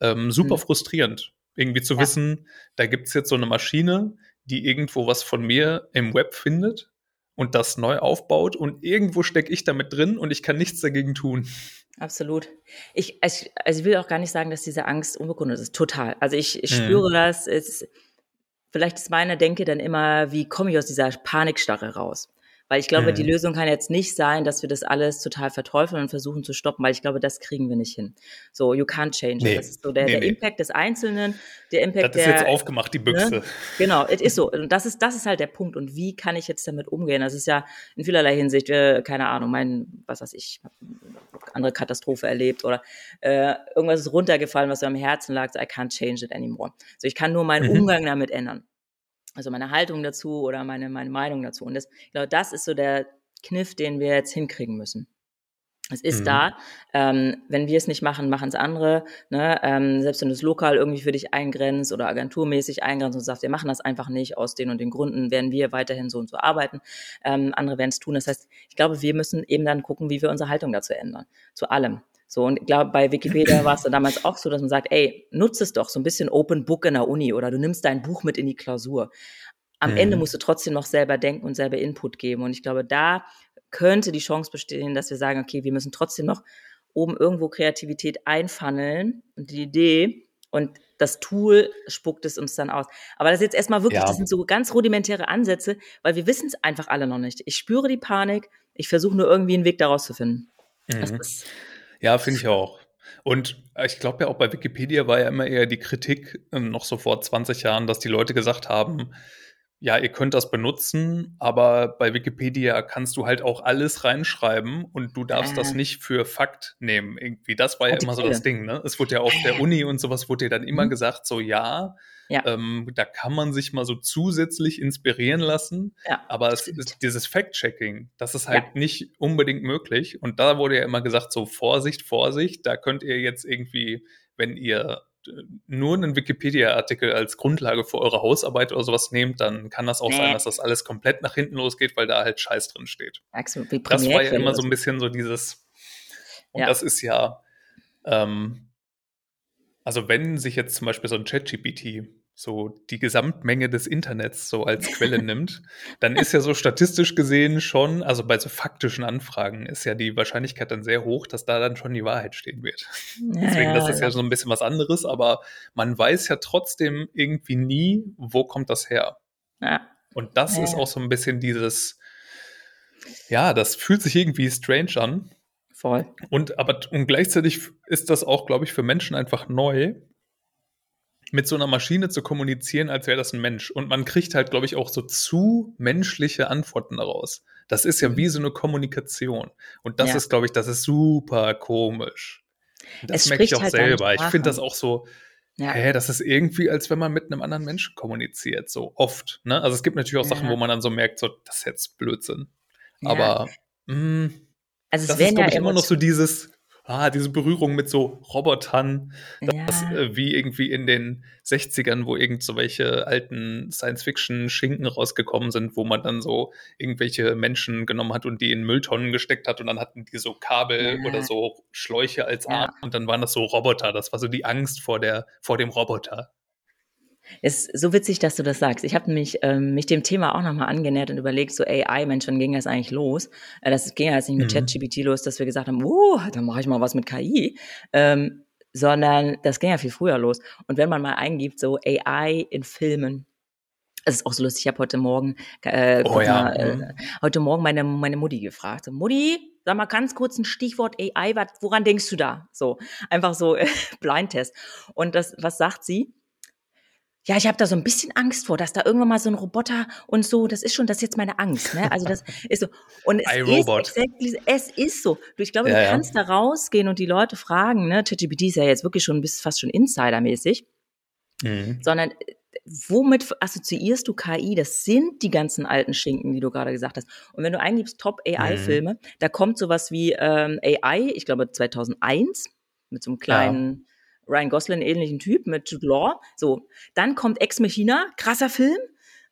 ähm, super mhm. frustrierend, irgendwie zu ja. wissen, da gibt's jetzt so eine Maschine, die irgendwo was von mir im Web findet und das neu aufbaut und irgendwo stecke ich damit drin und ich kann nichts dagegen tun. Absolut. Ich, also ich will auch gar nicht sagen, dass diese Angst unbegründet ist. Total. Also ich, ich mhm. spüre das. Es, vielleicht ist meine Denke dann immer, wie komme ich aus dieser Panikstarre raus? Weil ich glaube, mhm. die Lösung kann jetzt nicht sein, dass wir das alles total verteufeln und versuchen zu stoppen, weil ich glaube, das kriegen wir nicht hin. So, you can't change. Nee. Das ist so der, nee, der nee. Impact des Einzelnen, der Impact das ist der, jetzt aufgemacht, die Büchse. Ne? Genau, es ist so. Und das ist, das ist halt der Punkt. Und wie kann ich jetzt damit umgehen? Das ist ja in vielerlei Hinsicht, äh, keine Ahnung, mein, was weiß ich, andere Katastrophe erlebt oder äh, irgendwas ist runtergefallen, was mir am Herzen lag. So, I can't change it anymore. So, ich kann nur meinen mhm. Umgang damit ändern also meine Haltung dazu oder meine, meine Meinung dazu. Und das, ich glaube, das ist so der Kniff, den wir jetzt hinkriegen müssen. Es ist mhm. da. Ähm, wenn wir es nicht machen, machen es andere. Ne? Ähm, selbst wenn du es lokal irgendwie für dich eingrenzt oder agenturmäßig eingrenzt und sagst, wir machen das einfach nicht aus den und den Gründen, werden wir weiterhin so und so arbeiten. Ähm, andere werden es tun. Das heißt, ich glaube, wir müssen eben dann gucken, wie wir unsere Haltung dazu ändern. Zu allem. So, und ich glaube, bei Wikipedia war es dann damals auch so, dass man sagt, ey, nutze es doch so ein bisschen Open Book in der Uni oder du nimmst dein Buch mit in die Klausur. Am mhm. Ende musst du trotzdem noch selber denken und selber Input geben. Und ich glaube, da könnte die Chance bestehen, dass wir sagen, okay, wir müssen trotzdem noch oben irgendwo Kreativität einfunneln und die Idee und das Tool spuckt es uns dann aus. Aber das ist jetzt erstmal wirklich, ja. das sind so ganz rudimentäre Ansätze, weil wir wissen es einfach alle noch nicht. Ich spüre die Panik, ich versuche nur irgendwie einen Weg daraus zu finden. Mhm. Ja, finde ich auch. Und ich glaube ja auch bei Wikipedia war ja immer eher die Kritik äh, noch so vor 20 Jahren, dass die Leute gesagt haben, ja, ihr könnt das benutzen, aber bei Wikipedia kannst du halt auch alles reinschreiben und du darfst äh. das nicht für Fakt nehmen. Irgendwie, das war ja immer so das Ding, ne? Es wurde ja auf der Uni und sowas wurde ja dann immer mhm. gesagt, so ja, ja. Ähm, da kann man sich mal so zusätzlich inspirieren lassen. Ja, aber es ist dieses Fact-Checking, das ist halt ja. nicht unbedingt möglich. Und da wurde ja immer gesagt, so Vorsicht, Vorsicht, da könnt ihr jetzt irgendwie, wenn ihr nur einen Wikipedia-Artikel als Grundlage für eure Hausarbeit oder sowas nehmt, dann kann das auch nee. sein, dass das alles komplett nach hinten losgeht, weil da halt Scheiß drin steht. Das war ja immer so ein bisschen so dieses, und ja. das ist ja, ähm, also wenn sich jetzt zum Beispiel so ein ChatGPT so die Gesamtmenge des Internets so als Quelle nimmt, dann ist ja so statistisch gesehen schon, also bei so faktischen Anfragen ist ja die Wahrscheinlichkeit dann sehr hoch, dass da dann schon die Wahrheit stehen wird. Ja, Deswegen, das ist ja so ein bisschen was anderes, aber man weiß ja trotzdem irgendwie nie, wo kommt das her. Ja. Und das ja. ist auch so ein bisschen dieses, ja, das fühlt sich irgendwie strange an. Voll. Und aber und gleichzeitig ist das auch, glaube ich, für Menschen einfach neu, mit so einer Maschine zu kommunizieren, als wäre das ein Mensch. Und man kriegt halt, glaube ich, auch so zu menschliche Antworten daraus. Das ist ja mhm. wie so eine Kommunikation. Und das ja. ist, glaube ich, das ist super komisch. Das merke ich auch halt selber. Ich finde das auch so, ja. Hä, das ist irgendwie, als wenn man mit einem anderen Menschen kommuniziert, so oft. Ne? Also es gibt natürlich auch Sachen, wo man dann so merkt, so, das ist jetzt Blödsinn. Aber mh, mm, also das ist, glaube ich, immer noch so dieses, ah, diese Berührung mit so Robotern, das, ja. äh, wie irgendwie in den 60ern, wo irgend so welche alten Science-Fiction-Schinken rausgekommen sind, wo man dann so irgendwelche Menschen genommen hat und die in Mülltonnen gesteckt hat und dann hatten die so Kabel ja. oder so Schläuche als Arm ja. und dann waren das so Roboter. Das war so die Angst vor der, vor dem Roboter. Ist so witzig, dass du das sagst. Ich habe mich, ähm, mich dem Thema auch nochmal angenähert und überlegt, so AI, Mensch, wann ging das eigentlich los? Äh, das ging ja jetzt nicht mit mhm. ChatGPT los, dass wir gesagt haben, oh, dann mache ich mal was mit KI. Ähm, sondern das ging ja viel früher los. Und wenn man mal eingibt, so AI in Filmen, es ist auch so lustig, ich habe heute Morgen, äh, oh, ja. mal, äh, mhm. heute Morgen meine, meine Mutti gefragt. So, Mutti, sag mal ganz kurz ein Stichwort AI, wat, woran denkst du da? So, einfach so äh, *laughs* Blindtest. Und das, was sagt sie? Ja, ich habe da so ein bisschen Angst vor, dass da irgendwann mal so ein Roboter und so, das ist schon, das ist jetzt meine Angst. Ne? Also das ist so. Und es ist exactly, es ist so. Ich glaube, ja, du kannst ja. da rausgehen und die Leute fragen, ne? ChatGPT ist ja jetzt wirklich schon bis fast schon Insider-mäßig. Mhm. Sondern womit assoziierst du KI? Das sind die ganzen alten Schinken, die du gerade gesagt hast. Und wenn du eingibst Top AI-Filme, mhm. da kommt sowas wie ähm, AI, ich glaube 2001, mit so einem kleinen Ryan Gosling ähnlichen Typ mit Jude Law. So, dann kommt Ex Machina, krasser Film.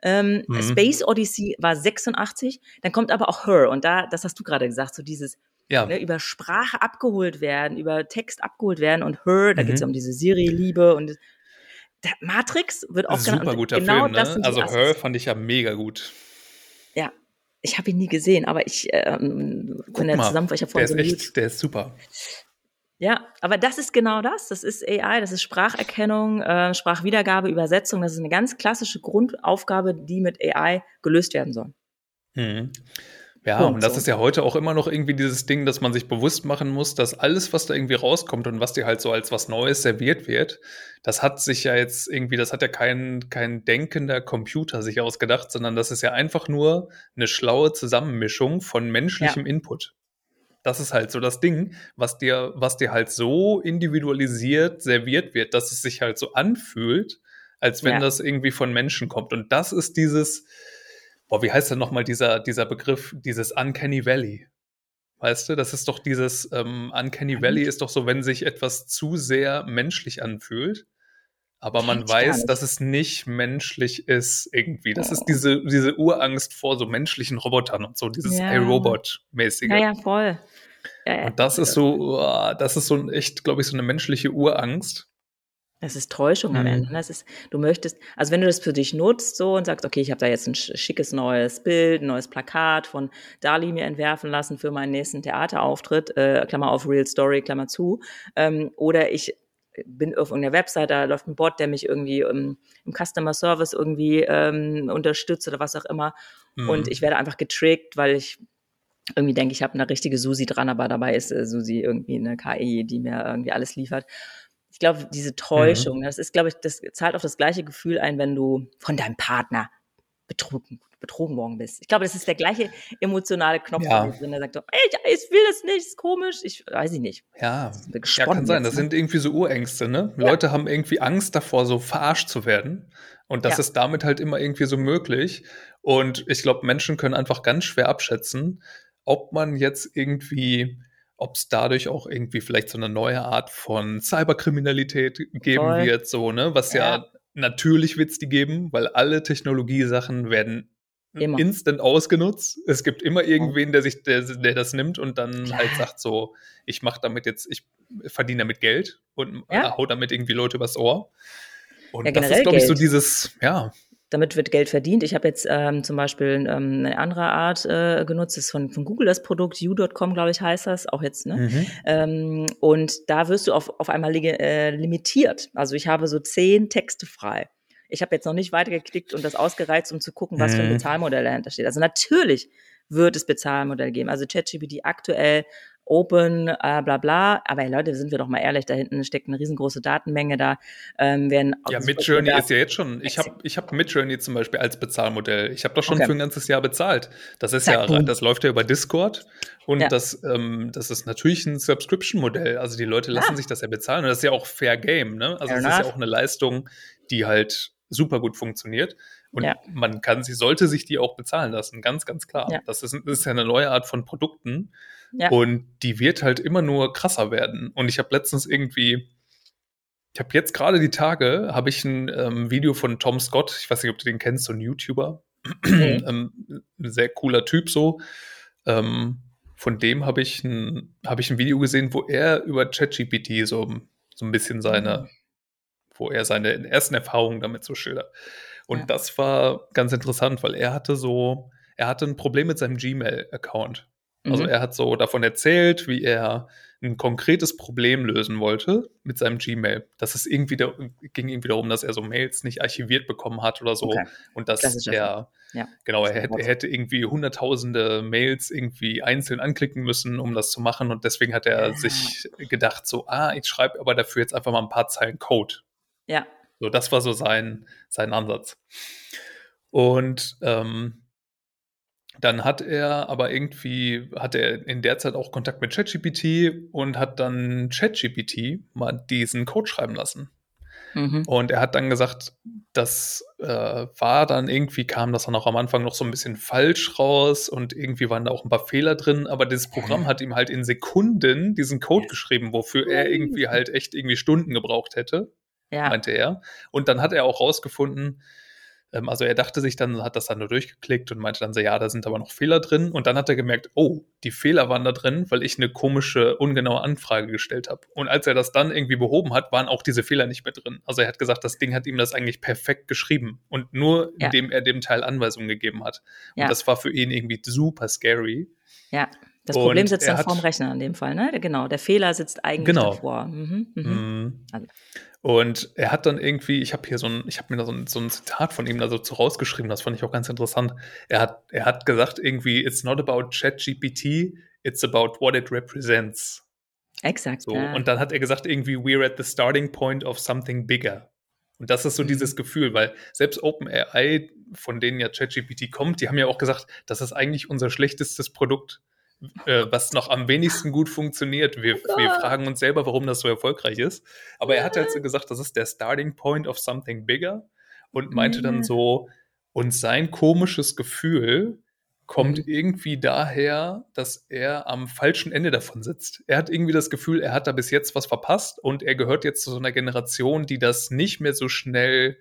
Ähm, mhm. Space Odyssey war 86. Dann kommt aber auch Her und da, das hast du gerade gesagt, so dieses ja. ne, über Sprache abgeholt werden, über Text abgeholt werden und Her, da mhm. geht es ja um diese Siri-Liebe und Matrix wird auch genannt. Super guter genau Film, ne? Also Her fand ich ja mega gut. Ja, ich habe ihn nie gesehen, aber ich ähm, von der Zusammenfassung, ich habe der ist echt, der ist super. Ja, aber das ist genau das. Das ist AI, das ist Spracherkennung, äh, Sprachwiedergabe, Übersetzung. Das ist eine ganz klassische Grundaufgabe, die mit AI gelöst werden soll. Mhm. Ja, Punkt, und das ist ja heute auch immer noch irgendwie dieses Ding, dass man sich bewusst machen muss, dass alles, was da irgendwie rauskommt und was dir halt so als was Neues serviert wird, das hat sich ja jetzt irgendwie, das hat ja kein, kein denkender Computer sich ausgedacht, sondern das ist ja einfach nur eine schlaue Zusammenmischung von menschlichem ja. Input. Das ist halt so das Ding, was dir, was dir halt so individualisiert serviert wird, dass es sich halt so anfühlt, als wenn ja. das irgendwie von Menschen kommt. Und das ist dieses, boah, wie heißt denn nochmal dieser, dieser Begriff, dieses Uncanny Valley? Weißt du, das ist doch dieses ähm, Uncanny Valley ist doch so, wenn sich etwas zu sehr menschlich anfühlt aber man weiß, dass es nicht menschlich ist irgendwie. Das ist diese, diese Urangst vor so menschlichen Robotern und so, dieses ja. iRobot-mäßige. Ja, ja, voll. Ja. Und das ist so, das ist so echt, glaube ich, so eine menschliche Urangst. Das ist Täuschung am mhm. Ende. Ne? Das ist, du möchtest, also wenn du das für dich nutzt so und sagst, okay, ich habe da jetzt ein schickes neues Bild, ein neues Plakat von Dali mir entwerfen lassen für meinen nächsten Theaterauftritt, äh, Klammer auf Real Story, Klammer zu, ähm, oder ich bin auf irgendeiner Website, da läuft ein Bot, der mich irgendwie im, im Customer Service irgendwie ähm, unterstützt oder was auch immer. Mhm. Und ich werde einfach getrickt, weil ich irgendwie denke, ich habe eine richtige Susi dran, aber dabei ist äh, Susi irgendwie eine KI, die mir irgendwie alles liefert. Ich glaube, diese Täuschung, mhm. das ist, glaube ich, das zahlt auf das gleiche Gefühl ein, wenn du von deinem Partner betrogen, betrogen worden bist. Ich glaube, das ist der gleiche emotionale Knopf ja. drin, der sagt, ey, ich will das nicht, ist komisch, ich weiß ich nicht. Ja, ja kann sein. das ne? sind irgendwie so Urängste, ne? Ja. Leute haben irgendwie Angst davor, so verarscht zu werden. Und das ja. ist damit halt immer irgendwie so möglich. Und ich glaube, Menschen können einfach ganz schwer abschätzen, ob man jetzt irgendwie ob es dadurch auch irgendwie vielleicht so eine neue Art von Cyberkriminalität geben Voll. wird, so, ne? Was ja, ja Natürlich wird es die geben, weil alle Technologiesachen werden immer. instant ausgenutzt. Es gibt immer irgendwen, der sich, der, der das nimmt und dann Klar. halt sagt so, ich mache damit jetzt, ich verdiene damit Geld und ja. hau damit irgendwie Leute übers Ohr. Und ja, das ist, glaube ich, so dieses, ja, damit wird Geld verdient. Ich habe jetzt ähm, zum Beispiel ähm, eine andere Art äh, genutzt, das ist von, von Google das Produkt, you.com, glaube ich, heißt das, auch jetzt. Ne? Mhm. Ähm, und da wirst du auf, auf einmal äh, limitiert. Also ich habe so zehn Texte frei. Ich habe jetzt noch nicht weitergeklickt und das ausgereizt, um zu gucken, was mhm. für ein mhm. Bezahlmodell dahinter steht. Also natürlich wird es Bezahlmodelle geben. Also ChatGPT aktuell Open, äh, bla bla. Aber Leute, sind wir doch mal ehrlich, da hinten steckt eine riesengroße Datenmenge da. Ähm, werden ja, Midjourney ist ja jetzt schon, ich habe ich hab Midjourney zum Beispiel als Bezahlmodell. Ich habe doch schon okay. für ein ganzes Jahr bezahlt. Das ist ja, ja das läuft ja über Discord und ja. das, ähm, das ist natürlich ein Subscription-Modell. Also die Leute lassen ja. sich das ja bezahlen und das ist ja auch Fair Game, ne? Also es ist ja auch eine Leistung, die halt super gut funktioniert. Und ja. man kann sie, sollte sich die auch bezahlen lassen, ganz, ganz klar. Ja. Das, ist, das ist ja eine neue Art von Produkten. Ja. Und die wird halt immer nur krasser werden. Und ich habe letztens irgendwie, ich habe jetzt gerade die Tage, habe ich ein ähm, Video von Tom Scott, ich weiß nicht, ob du den kennst, so ein YouTuber, mhm. *clears throat* ähm, ein sehr cooler Typ so. Ähm, von dem habe ich, ein, hab ich ein Video gesehen, wo er über ChatGPT so, so ein bisschen seine, mhm. wo er seine ersten Erfahrungen damit so schildert. Und ja. das war ganz interessant, weil er hatte so, er hatte ein Problem mit seinem Gmail-Account. Also mhm. er hat so davon erzählt, wie er ein konkretes Problem lösen wollte mit seinem Gmail. Das ist irgendwie da, ging irgendwie darum, dass er so Mails nicht archiviert bekommen hat oder so. Okay. Und dass das er, ja. genau, er hätte, er hätte irgendwie hunderttausende Mails irgendwie einzeln anklicken müssen, um das zu machen. Und deswegen hat er ja. sich gedacht, so, ah, ich schreibe aber dafür jetzt einfach mal ein paar Zeilen Code. Ja. So, das war so sein, sein Ansatz. Und ähm, dann hat er aber irgendwie, hat er in der Zeit auch Kontakt mit ChatGPT und hat dann ChatGPT mal diesen Code schreiben lassen. Mhm. Und er hat dann gesagt, das äh, war dann irgendwie, kam das dann auch am Anfang noch so ein bisschen falsch raus und irgendwie waren da auch ein paar Fehler drin, aber dieses Programm hat ihm halt in Sekunden diesen Code geschrieben, wofür er irgendwie halt echt irgendwie Stunden gebraucht hätte, ja. meinte er. Und dann hat er auch rausgefunden, ähm, also er dachte sich dann, hat das dann nur durchgeklickt und meinte dann so, ja, da sind aber noch Fehler drin. Und dann hat er gemerkt, oh, die Fehler waren da drin, weil ich eine komische, ungenaue Anfrage gestellt habe. Und als er das dann irgendwie behoben hat, waren auch diese Fehler nicht mehr drin. Also er hat gesagt, das Ding hat ihm das eigentlich perfekt geschrieben. Und nur ja. indem er dem Teil Anweisungen gegeben hat. Und ja. das war für ihn irgendwie super scary. Ja. Das und Problem sitzt dann vorm Rechner in dem Fall, ne? Genau, der Fehler sitzt eigentlich genau. davor. Mhm, mhm. Mhm. Also. Und er hat dann irgendwie, ich habe hier so ein, ich habe mir da so ein, so ein Zitat von ihm da so rausgeschrieben, das fand ich auch ganz interessant. Er hat, er hat gesagt irgendwie, it's not about ChatGPT, it's about what it represents. Exakt. So, ja. Und dann hat er gesagt, irgendwie, we're at the starting point of something bigger. Und das ist so mhm. dieses Gefühl, weil selbst OpenAI, von denen ja ChatGPT kommt, die haben ja auch gesagt, das ist eigentlich unser schlechtestes Produkt äh, was noch am wenigsten gut funktioniert. Wir, wir, fragen uns selber, warum das so erfolgreich ist. Aber er hat halt so gesagt, das ist der Starting Point of something bigger und meinte dann so, und sein komisches Gefühl kommt mhm. irgendwie daher, dass er am falschen Ende davon sitzt. Er hat irgendwie das Gefühl, er hat da bis jetzt was verpasst und er gehört jetzt zu so einer Generation, die das nicht mehr so schnell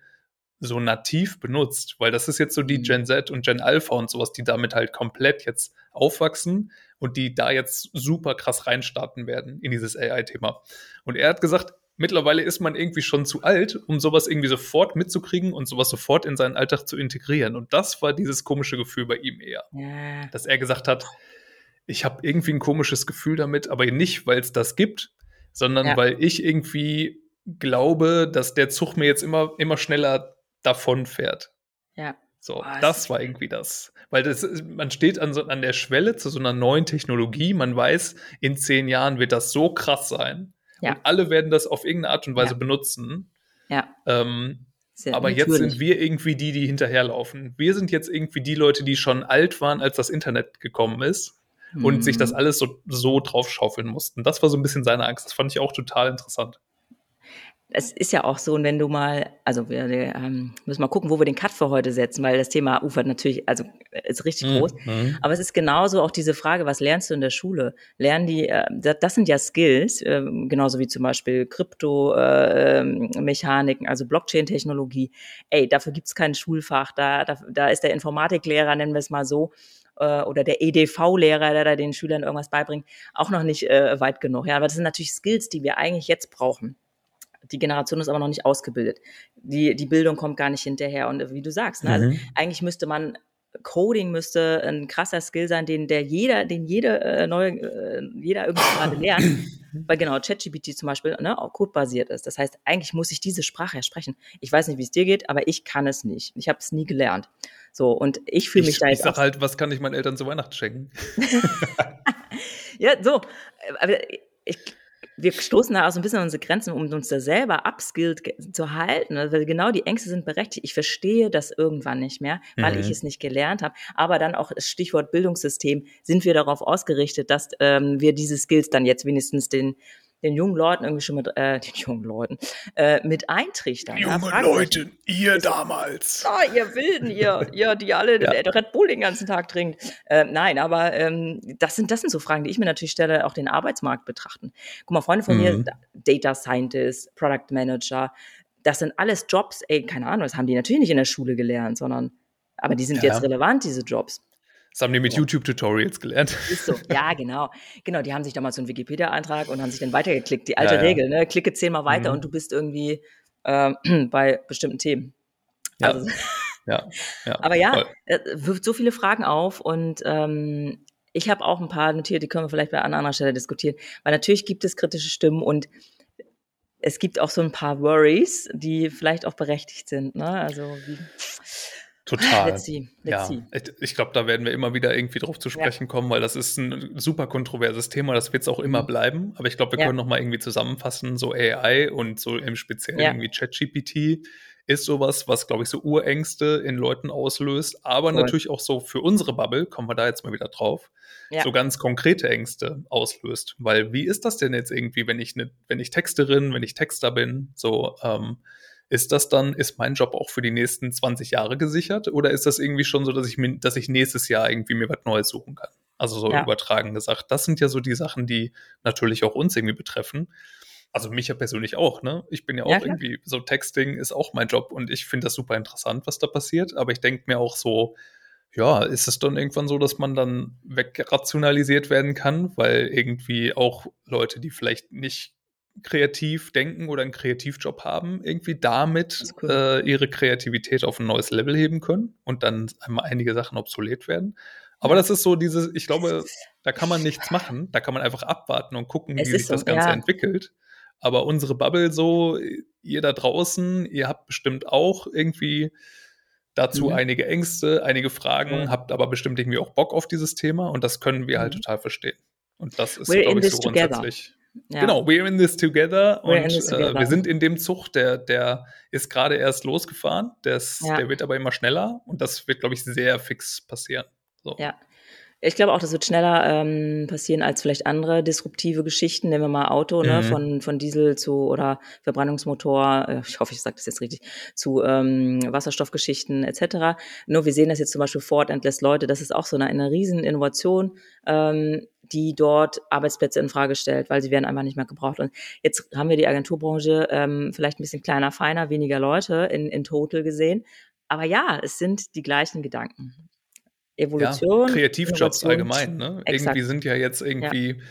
so nativ benutzt, weil das ist jetzt so die mhm. Gen Z und Gen Alpha und sowas, die damit halt komplett jetzt aufwachsen und die da jetzt super krass reinstarten werden in dieses AI-Thema. Und er hat gesagt, mittlerweile ist man irgendwie schon zu alt, um sowas irgendwie sofort mitzukriegen und sowas sofort in seinen Alltag zu integrieren. Und das war dieses komische Gefühl bei ihm eher, ja. dass er gesagt hat, ich habe irgendwie ein komisches Gefühl damit, aber nicht, weil es das gibt, sondern ja. weil ich irgendwie glaube, dass der Zug mir jetzt immer, immer schneller davon fährt. Ja. So, oh, das war irgendwie das. Weil das, man steht an, so, an der Schwelle zu so einer neuen Technologie. Man weiß, in zehn Jahren wird das so krass sein. Ja. Und alle werden das auf irgendeine Art und Weise ja. benutzen. Ja. Ähm, aber natürlich. jetzt sind wir irgendwie die, die hinterherlaufen. Wir sind jetzt irgendwie die Leute, die schon alt waren, als das Internet gekommen ist mhm. und sich das mhm. alles so, so draufschaufeln mussten. Das war so ein bisschen seine Angst. Das fand ich auch total interessant es ist ja auch so, und wenn du mal, also wir ähm, müssen mal gucken, wo wir den Cut für heute setzen, weil das Thema ufert natürlich, also ist richtig mhm. groß. Mhm. Aber es ist genauso auch diese Frage, was lernst du in der Schule? Lernen die, äh, das sind ja Skills, äh, genauso wie zum Beispiel Krypto-Mechaniken, äh, also Blockchain-Technologie. Ey, dafür gibt's kein Schulfach, da, da, da ist der Informatiklehrer, nennen wir es mal so, äh, oder der EDV-Lehrer, der da den Schülern irgendwas beibringt, auch noch nicht äh, weit genug. Ja, aber das sind natürlich Skills, die wir eigentlich jetzt brauchen. Die Generation ist aber noch nicht ausgebildet. Die, die Bildung kommt gar nicht hinterher. Und wie du sagst, ne, also mhm. eigentlich müsste man Coding müsste ein krasser Skill sein, den der jeder, den jede äh, neue, äh, jeder irgendwie gerade lernt. Weil genau, ChatGPT zum Beispiel ne, auch codebasiert ist. Das heißt, eigentlich muss ich diese Sprache ja sprechen. Ich weiß nicht, wie es dir geht, aber ich kann es nicht. Ich habe es nie gelernt. So, und ich fühle mich ich, da jetzt. Ich sag halt, was kann ich meinen Eltern zu Weihnachten schenken? *laughs* ja, so. aber ich, wir stoßen da auch so ein bisschen an unsere Grenzen, um uns da selber upskilled zu halten, also, weil genau die Ängste sind berechtigt. Ich verstehe das irgendwann nicht mehr, weil mhm. ich es nicht gelernt habe. Aber dann auch das Stichwort Bildungssystem, sind wir darauf ausgerichtet, dass ähm, wir diese Skills dann jetzt wenigstens den den jungen Leuten irgendwie schon mit, äh, *laughs* den jungen Leuten, äh, mit eintrichtern. Junge ja, Leute, ihr ist, damals. Ah, ihr Wilden, ihr, *laughs* ihr, die alle ja. Red Bull den ganzen Tag trinkt. Äh, nein, aber ähm, das, sind, das sind so Fragen, die ich mir natürlich stelle, auch den Arbeitsmarkt betrachten. Guck mal, Freunde von mhm. mir, Data Scientist, Product Manager, das sind alles Jobs, ey, keine Ahnung, das haben die natürlich nicht in der Schule gelernt, sondern, aber die sind ja. jetzt relevant, diese Jobs. Das haben die mit ja. YouTube-Tutorials gelernt. Ist so, ja, *laughs* genau. Genau, die haben sich damals so einen Wikipedia-Eintrag und haben sich dann weitergeklickt. Die alte ja, ja. Regel, ne? Klicke zehnmal weiter mhm. und du bist irgendwie äh, *clears throat* bei bestimmten Themen. Ja. Also, *laughs* ja. Aber ja, äh, wirft so viele Fragen auf und ähm, ich habe auch ein paar notiert, die können wir vielleicht bei einer anderen Stelle diskutieren. Weil natürlich gibt es kritische Stimmen und es gibt auch so ein paar Worries, die vielleicht auch berechtigt sind. Ne? Also wie Total. Let's see. Let's ja, see. ich, glaube, da werden wir immer wieder irgendwie drauf zu sprechen ja. kommen, weil das ist ein super kontroverses Thema. Das wird es auch immer mhm. bleiben. Aber ich glaube, wir ja. können noch mal irgendwie zusammenfassen, so AI und so im Speziellen irgendwie ChatGPT ist sowas, was, glaube ich, so Urängste in Leuten auslöst, aber cool. natürlich auch so für unsere Bubble, kommen wir da jetzt mal wieder drauf, ja. so ganz konkrete Ängste auslöst. Weil wie ist das denn jetzt irgendwie, wenn ich, ne, wenn ich Texterin, wenn ich Texter bin, so, ähm, ist das dann, ist mein Job auch für die nächsten 20 Jahre gesichert oder ist das irgendwie schon so, dass ich mir, dass ich nächstes Jahr irgendwie mir was Neues suchen kann? Also so ja. übertragen gesagt. Das sind ja so die Sachen, die natürlich auch uns irgendwie betreffen. Also mich ja persönlich auch, ne? Ich bin ja auch ja, irgendwie, so Texting ist auch mein Job und ich finde das super interessant, was da passiert. Aber ich denke mir auch so, ja, ist es dann irgendwann so, dass man dann wegrationalisiert werden kann, weil irgendwie auch Leute, die vielleicht nicht kreativ denken oder einen Kreativjob haben, irgendwie damit cool. äh, ihre Kreativität auf ein neues Level heben können und dann einmal einige Sachen obsolet werden. Aber das ist so dieses, ich glaube, da kann man nichts machen, da kann man einfach abwarten und gucken, es wie sich so, das Ganze ja. entwickelt. Aber unsere Bubble so, ihr da draußen, ihr habt bestimmt auch irgendwie dazu mhm. einige Ängste, einige Fragen, mhm. habt aber bestimmt irgendwie auch Bock auf dieses Thema und das können wir halt mhm. total verstehen. Und das ist, glaube ich, so grundsätzlich. Ja. Genau, we're in this together we're und this together. Äh, wir sind in dem Zug, der, der ist gerade erst losgefahren, der, ist, ja. der wird aber immer schneller und das wird, glaube ich, sehr fix passieren. So. Ja, ich glaube auch, das wird schneller ähm, passieren als vielleicht andere disruptive Geschichten. Nehmen wir mal Auto, ne, mhm. ne, von, von Diesel zu oder Verbrennungsmotor, äh, ich hoffe, ich sage das jetzt richtig, zu ähm, Wasserstoffgeschichten etc. Nur wir sehen das jetzt zum Beispiel Ford entlässt Leute, das ist auch so eine, eine riesen Innovation, ähm, die dort Arbeitsplätze in Frage stellt, weil sie werden einfach nicht mehr gebraucht. Und jetzt haben wir die Agenturbranche ähm, vielleicht ein bisschen kleiner, feiner, weniger Leute in, in total gesehen. Aber ja, es sind die gleichen Gedanken. Evolution. Ja, Kreativjobs allgemein, ne? Irgendwie sind ja jetzt irgendwie, ja.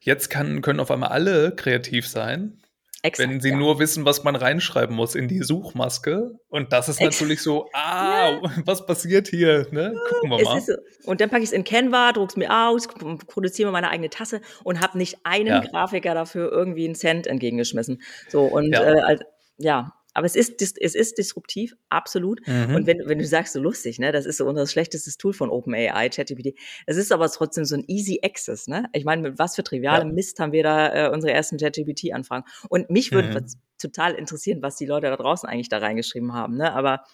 jetzt kann, können auf einmal alle kreativ sein. Exakt, wenn sie ja. nur wissen, was man reinschreiben muss in die Suchmaske. Und das ist Exakt. natürlich so, *laughs* ah, ja. was passiert hier? Ne? Gucken wir mal. So. Und dann packe ich es in Canva, druck's mir aus, produziere mir meine eigene Tasse und habe nicht einen ja. Grafiker dafür irgendwie einen Cent entgegengeschmissen. So, und äh, ja, aber es ist, es ist disruptiv, absolut. Mhm. Und wenn, wenn du sagst, so lustig, ne, das ist so unser schlechtestes Tool von OpenAI, ChatGPT. Es ist aber trotzdem so ein easy access, ne? Ich meine, mit was für trivialem ja. Mist haben wir da äh, unsere ersten ChatGPT-Anfragen? Und mich würde mhm. total interessieren, was die Leute da draußen eigentlich da reingeschrieben haben, ne? Aber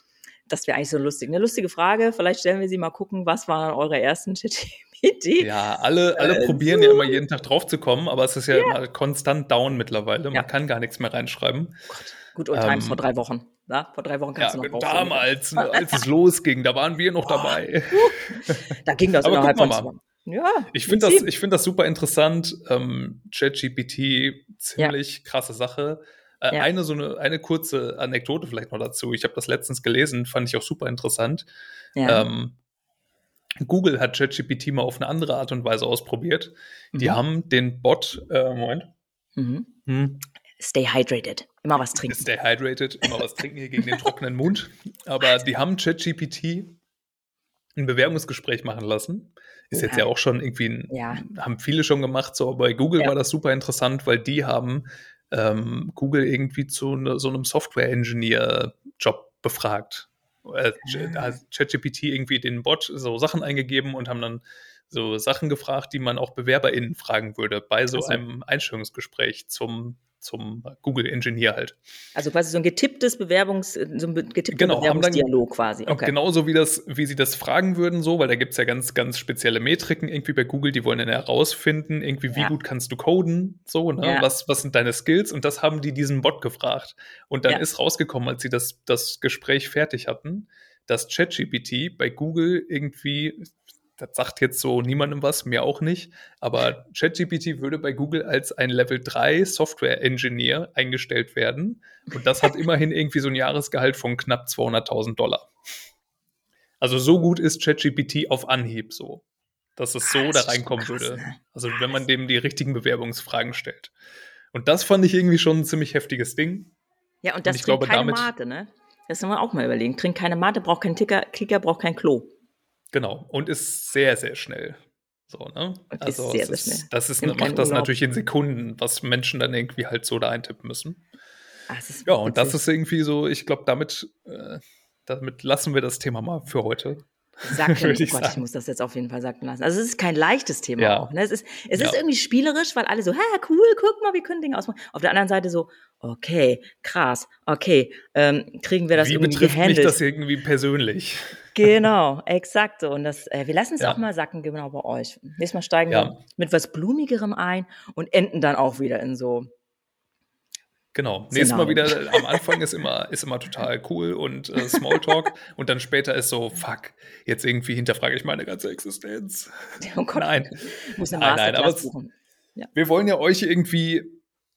das wäre eigentlich so lustig. Eine lustige Frage. Vielleicht stellen wir sie mal gucken, was waren eure ersten ChatGPT? Ja, alle, alle äh, probieren so. ja immer jeden Tag drauf zu kommen, aber es ist ja, ja. immer konstant down mittlerweile. Man ja. kann gar nichts mehr reinschreiben. Oh Gott. Old times ähm, vor drei Wochen. Na, vor drei Wochen kannst ja, du noch Damals, ne, *laughs* als es losging, da waren wir noch dabei. da ging das Aber innerhalb von ja, ich finde das, ich finde das super interessant. Ähm, ChatGPT, ziemlich ja. krasse Sache. Äh, ja. Eine so eine, eine kurze Anekdote vielleicht noch dazu. Ich habe das letztens gelesen, fand ich auch super interessant. Ja. Ähm, Google hat ChatGPT mal auf eine andere Art und Weise ausprobiert. Mhm. Die haben den Bot, äh, Moment. Mhm. Stay hydrated. Immer was trinken. Stay hydrated, immer was trinken hier gegen den trockenen Mund. Aber die haben ChatGPT ein Bewerbungsgespräch machen lassen. Ist ja. jetzt ja auch schon irgendwie, ein, ja. haben viele schon gemacht, so, bei Google ja. war das super interessant, weil die haben ähm, Google irgendwie zu ne, so einem Software-Engineer-Job befragt. Äh, ah. ChatGPT irgendwie den Bot so Sachen eingegeben und haben dann so Sachen gefragt, die man auch BewerberInnen fragen würde bei so also. einem Einstellungsgespräch zum zum Google Engineer halt. Also quasi so ein getipptes Bewerbungs, so ein getippter genau, Bewerbungsdialog quasi. Okay. Genauso wie das, wie sie das fragen würden, so, weil da gibt es ja ganz, ganz spezielle Metriken irgendwie bei Google, die wollen dann herausfinden, irgendwie, wie ja. gut kannst du coden, so, ne? Ja. Was, was sind deine Skills? Und das haben die diesen Bot gefragt. Und dann ja. ist rausgekommen, als sie das, das Gespräch fertig hatten, dass ChatGPT bei Google irgendwie das sagt jetzt so niemandem was, mir auch nicht, aber ChatGPT würde bei Google als ein Level 3 Software Engineer eingestellt werden und das hat *laughs* immerhin irgendwie so ein Jahresgehalt von knapp 200.000 Dollar. Also so gut ist ChatGPT auf Anhieb so, dass es so ah, da reinkommen krass, würde. Ne? Also wenn man dem die richtigen Bewerbungsfragen stellt. Und das fand ich irgendwie schon ein ziemlich heftiges Ding. Ja, und das und ich glaube, keine damit, Mate, ne? Das müssen wir auch mal überlegen. Trinkt keine Mate, braucht keinen Ticker, Kicker, braucht kein Klo. Genau. Und ist sehr, sehr schnell. So, ne? Also sehr, sehr schnell. Das ist, macht das natürlich in Sekunden, was Menschen dann irgendwie halt so da eintippen müssen. Ach, ja, und das ist irgendwie so, ich glaube, damit, äh, damit lassen wir das Thema mal für heute. Sacken, *laughs* oh Gott, sagen. ich muss das jetzt auf jeden Fall sacken lassen. Also es ist kein leichtes Thema ja. auch. Ne? Es, ist, es ja. ist irgendwie spielerisch, weil alle so, ha, cool, guck mal, wir können Dinge ausmachen. Auf der anderen Seite so, okay, krass, okay, ähm, kriegen wir das Wie irgendwie betrifft gehandelt? mich das irgendwie persönlich? Genau, exakt so. Und das, äh, wir lassen es ja. auch mal sacken, genau bei euch. Nächstes Mal steigen wir mit was Blumigerem ein und enden dann auch wieder in so. Genau. Nächstes Mal wieder, am Anfang ist immer, ist immer total cool und äh, Smalltalk *laughs* und dann später ist so, fuck, jetzt irgendwie hinterfrage ich meine ganze Existenz. Oh Gott. Nein. Muss eine nein, nein, aber es, ja. wir wollen ja euch irgendwie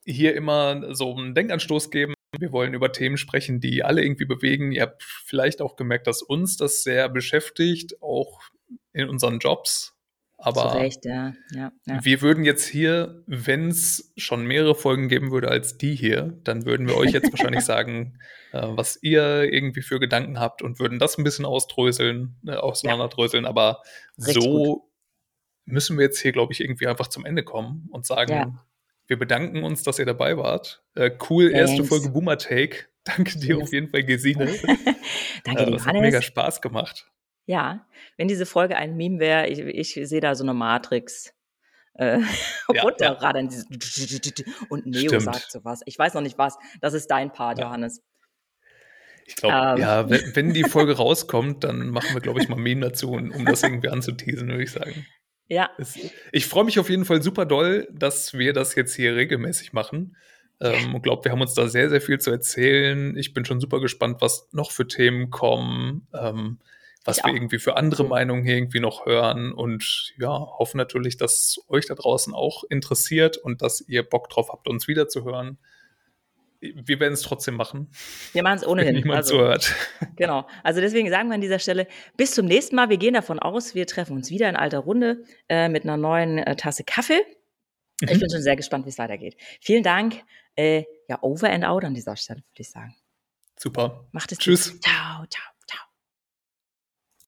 hier immer so einen Denkanstoß geben, wir wollen über Themen sprechen, die alle irgendwie bewegen. Ihr habt vielleicht auch gemerkt, dass uns das sehr beschäftigt, auch in unseren Jobs. Aber Recht, ja. Ja, ja. wir würden jetzt hier, wenn es schon mehrere Folgen geben würde als die hier, dann würden wir euch jetzt wahrscheinlich *laughs* sagen, äh, was ihr irgendwie für Gedanken habt und würden das ein bisschen ausdröseln, äh, auseinanderdröseln. Aber Richtig so gut. müssen wir jetzt hier, glaube ich, irgendwie einfach zum Ende kommen und sagen, wir bedanken uns, dass ihr dabei wart. Äh, cool, Thanks. erste Folge Boomer Take. Danke dir yes. auf jeden Fall, Gesine. *laughs* Danke, äh, das hat mega Spaß gemacht. Ja, wenn diese Folge ein Meme wäre, ich, ich sehe da so eine Matrix. Äh, *laughs* ja, runterradern und Neo Stimmt. sagt sowas. Ich weiß noch nicht was. Das ist dein Part, ja. Johannes. Ich glaube, ähm. ja, wenn, *laughs* wenn, die Folge rauskommt, dann machen wir, glaube ich, mal Meme dazu, um das irgendwie anzuteasen, würde ich sagen. Ja. Ich freue mich auf jeden Fall super doll, dass wir das jetzt hier regelmäßig machen. Ähm, und glaube, wir haben uns da sehr, sehr viel zu erzählen. Ich bin schon super gespannt, was noch für Themen kommen, ähm, was ich wir auch. irgendwie für andere Meinungen hier irgendwie noch hören. Und ja, hoffe natürlich, dass euch da draußen auch interessiert und dass ihr Bock drauf habt, uns wiederzuhören wir werden es trotzdem machen. Wir machen es ohnehin. Wenn niemand also, zuhört. *laughs* Genau. Also deswegen sagen wir an dieser Stelle bis zum nächsten Mal. Wir gehen davon aus, wir treffen uns wieder in alter Runde äh, mit einer neuen äh, Tasse Kaffee. Mhm. Ich bin schon sehr gespannt, wie es weitergeht. Vielen Dank. Äh, ja, over and out an dieser Stelle, würde ich sagen. Super. Macht es Tschüss. Gut. Ciao, ciao.